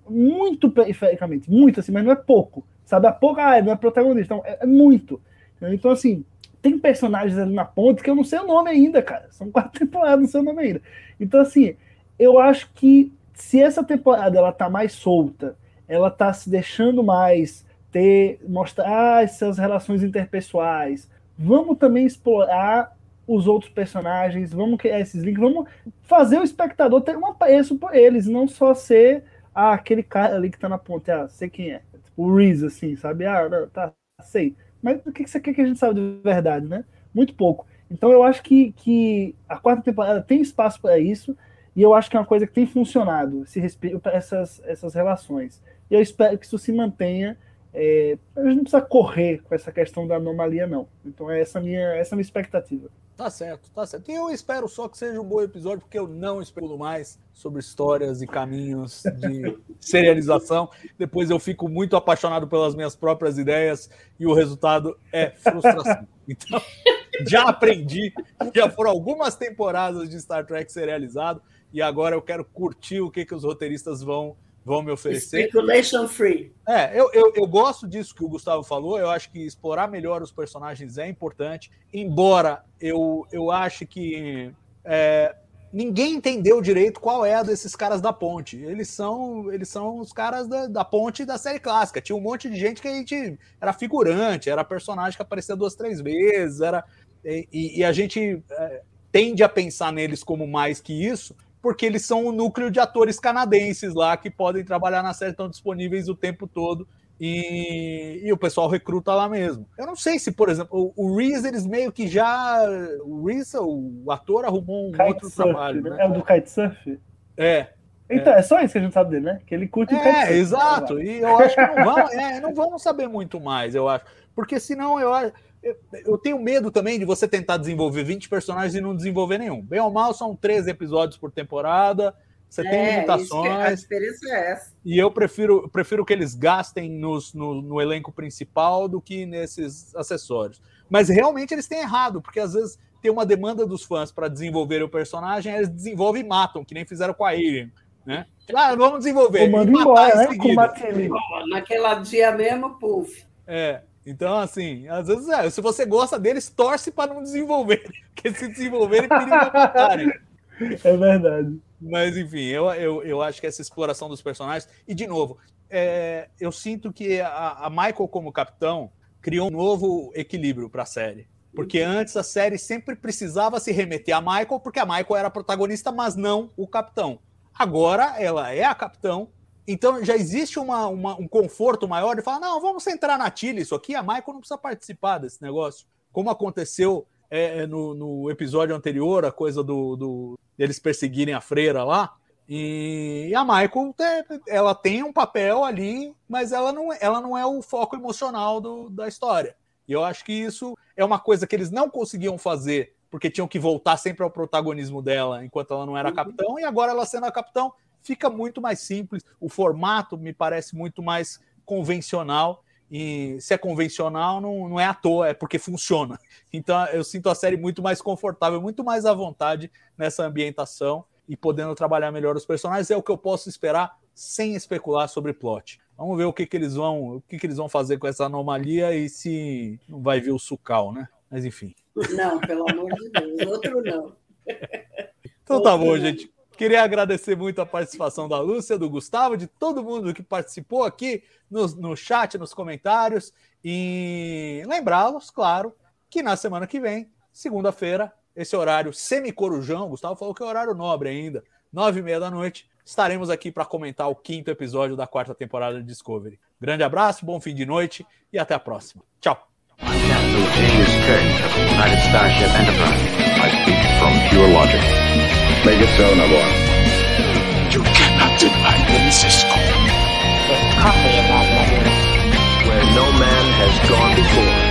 muito perifericamente, muito assim, mas não é pouco. Sabe? A pouco, ah, não é protagonista. Então, é, é muito. Então, assim, tem personagens ali na ponte que eu não sei o nome ainda, cara. São quatro temporadas, não sei o nome ainda. Então, assim, eu acho que se essa temporada ela tá mais solta, ela tá se deixando mais ter, mostrar essas relações interpessoais, vamos também explorar os outros personagens, vamos criar esses links, vamos fazer o espectador ter um apreço por eles, não só ser ah, aquele cara ali que tá na ponte, ah, sei quem é o Reese, assim, sabe? Ah, tá, sei. Mas o que quer que a gente saiba de verdade, né? Muito pouco. Então eu acho que, que a quarta temporada tem espaço para isso, e eu acho que é uma coisa que tem funcionado, esse respeito para essas, essas relações. E eu espero que isso se mantenha. É, a gente não precisa correr com essa questão da anomalia, não. Então é essa minha, essa minha expectativa. Tá certo, tá certo. E eu espero só que seja um bom episódio, porque eu não especulo mais sobre histórias e caminhos de serialização. Depois eu fico muito apaixonado pelas minhas próprias ideias e o resultado é frustração. Então, já aprendi, já foram algumas temporadas de Star Trek serializado e agora eu quero curtir o que, que os roteiristas vão vão me oferecer. Speculation free. É, eu, eu, eu, gosto disso que o Gustavo falou. Eu acho que explorar melhor os personagens é importante. Embora eu, eu ache que é, ninguém entendeu direito qual é a desses caras da ponte. Eles são, eles são os caras da, da ponte da série clássica. Tinha um monte de gente que a gente era figurante, era personagem que aparecia duas, três vezes, era. E, e a gente é, tende a pensar neles como mais que isso, porque eles são o núcleo de atores canadenses lá que podem trabalhar na série, estão disponíveis o tempo todo. E, e, o pessoal recruta lá mesmo. Eu não sei se, por exemplo, o, o Reese, eles meio que já. O Reese, o ator, arrumou um kite outro surf, trabalho. Né? É o do kitesurf? É. Então, é. é. só isso que a gente sabe dele, né? Que ele curte é, o kitesurf. É, exato. E eu acho que não vamos, é, não vamos saber muito mais, eu acho. Porque senão eu acho eu, tenho medo também de você tentar desenvolver 20 personagens e não desenvolver nenhum. Bem ou mal, são 13 episódios por temporada. Você é, tem limitações. a experiência é essa. E eu prefiro, prefiro que eles gastem nos, no, no elenco principal do que nesses acessórios. Mas realmente eles têm errado, porque às vezes tem uma demanda dos fãs para desenvolver o personagem, eles desenvolvem e matam, que nem fizeram com a Alien. Né? Ah, vamos desenvolver. Manda embora, né? Com Naquela dia mesmo, puf. É, então, assim, às vezes, é, se você gosta deles, torce para não desenvolver, porque se desenvolverem, perigo matarem. É verdade. Mas, enfim, eu, eu, eu acho que essa exploração dos personagens. E, de novo, é, eu sinto que a, a Michael, como capitão, criou um novo equilíbrio para a série. Porque antes a série sempre precisava se remeter a Michael, porque a Michael era a protagonista, mas não o capitão. Agora ela é a capitão, então já existe uma, uma, um conforto maior de falar: não, vamos centrar na Tilly, isso aqui, a Michael não precisa participar desse negócio. Como aconteceu é, é no, no, episódio anterior, a coisa do, do deles perseguirem a freira lá. E a Michael, ela tem um papel ali, mas ela não, ela não é o foco emocional do, da história. E eu acho que isso é uma coisa que eles não conseguiam fazer, porque tinham que voltar sempre ao protagonismo dela enquanto ela não era uhum. capitão, e agora ela sendo a capitão, fica muito mais simples. O formato me parece muito mais convencional. E se é convencional, não, não é à toa, é porque funciona. Então eu sinto a série muito mais confortável, muito mais à vontade nessa ambientação e podendo trabalhar melhor os personagens. É o que eu posso esperar sem especular sobre plot. Vamos ver o que, que eles vão, o que, que eles vão fazer com essa anomalia e se não vai vir o sucal, né? Mas enfim. Não, pelo amor de Deus, outro não. Então tá bom, gente. Queria agradecer muito a participação da Lúcia, do Gustavo, de todo mundo que participou aqui no, no chat, nos comentários. E lembrá-los, claro, que na semana que vem, segunda-feira, esse horário semi-corujão, Gustavo falou que é horário nobre ainda, nove e meia da noite, estaremos aqui para comentar o quinto episódio da quarta temporada de Discovery. Grande abraço, bom fim de noite e até a próxima. Tchau. make it so, number one. You cannot deny Francisco. There's coffee in that menu. Where no man has gone before.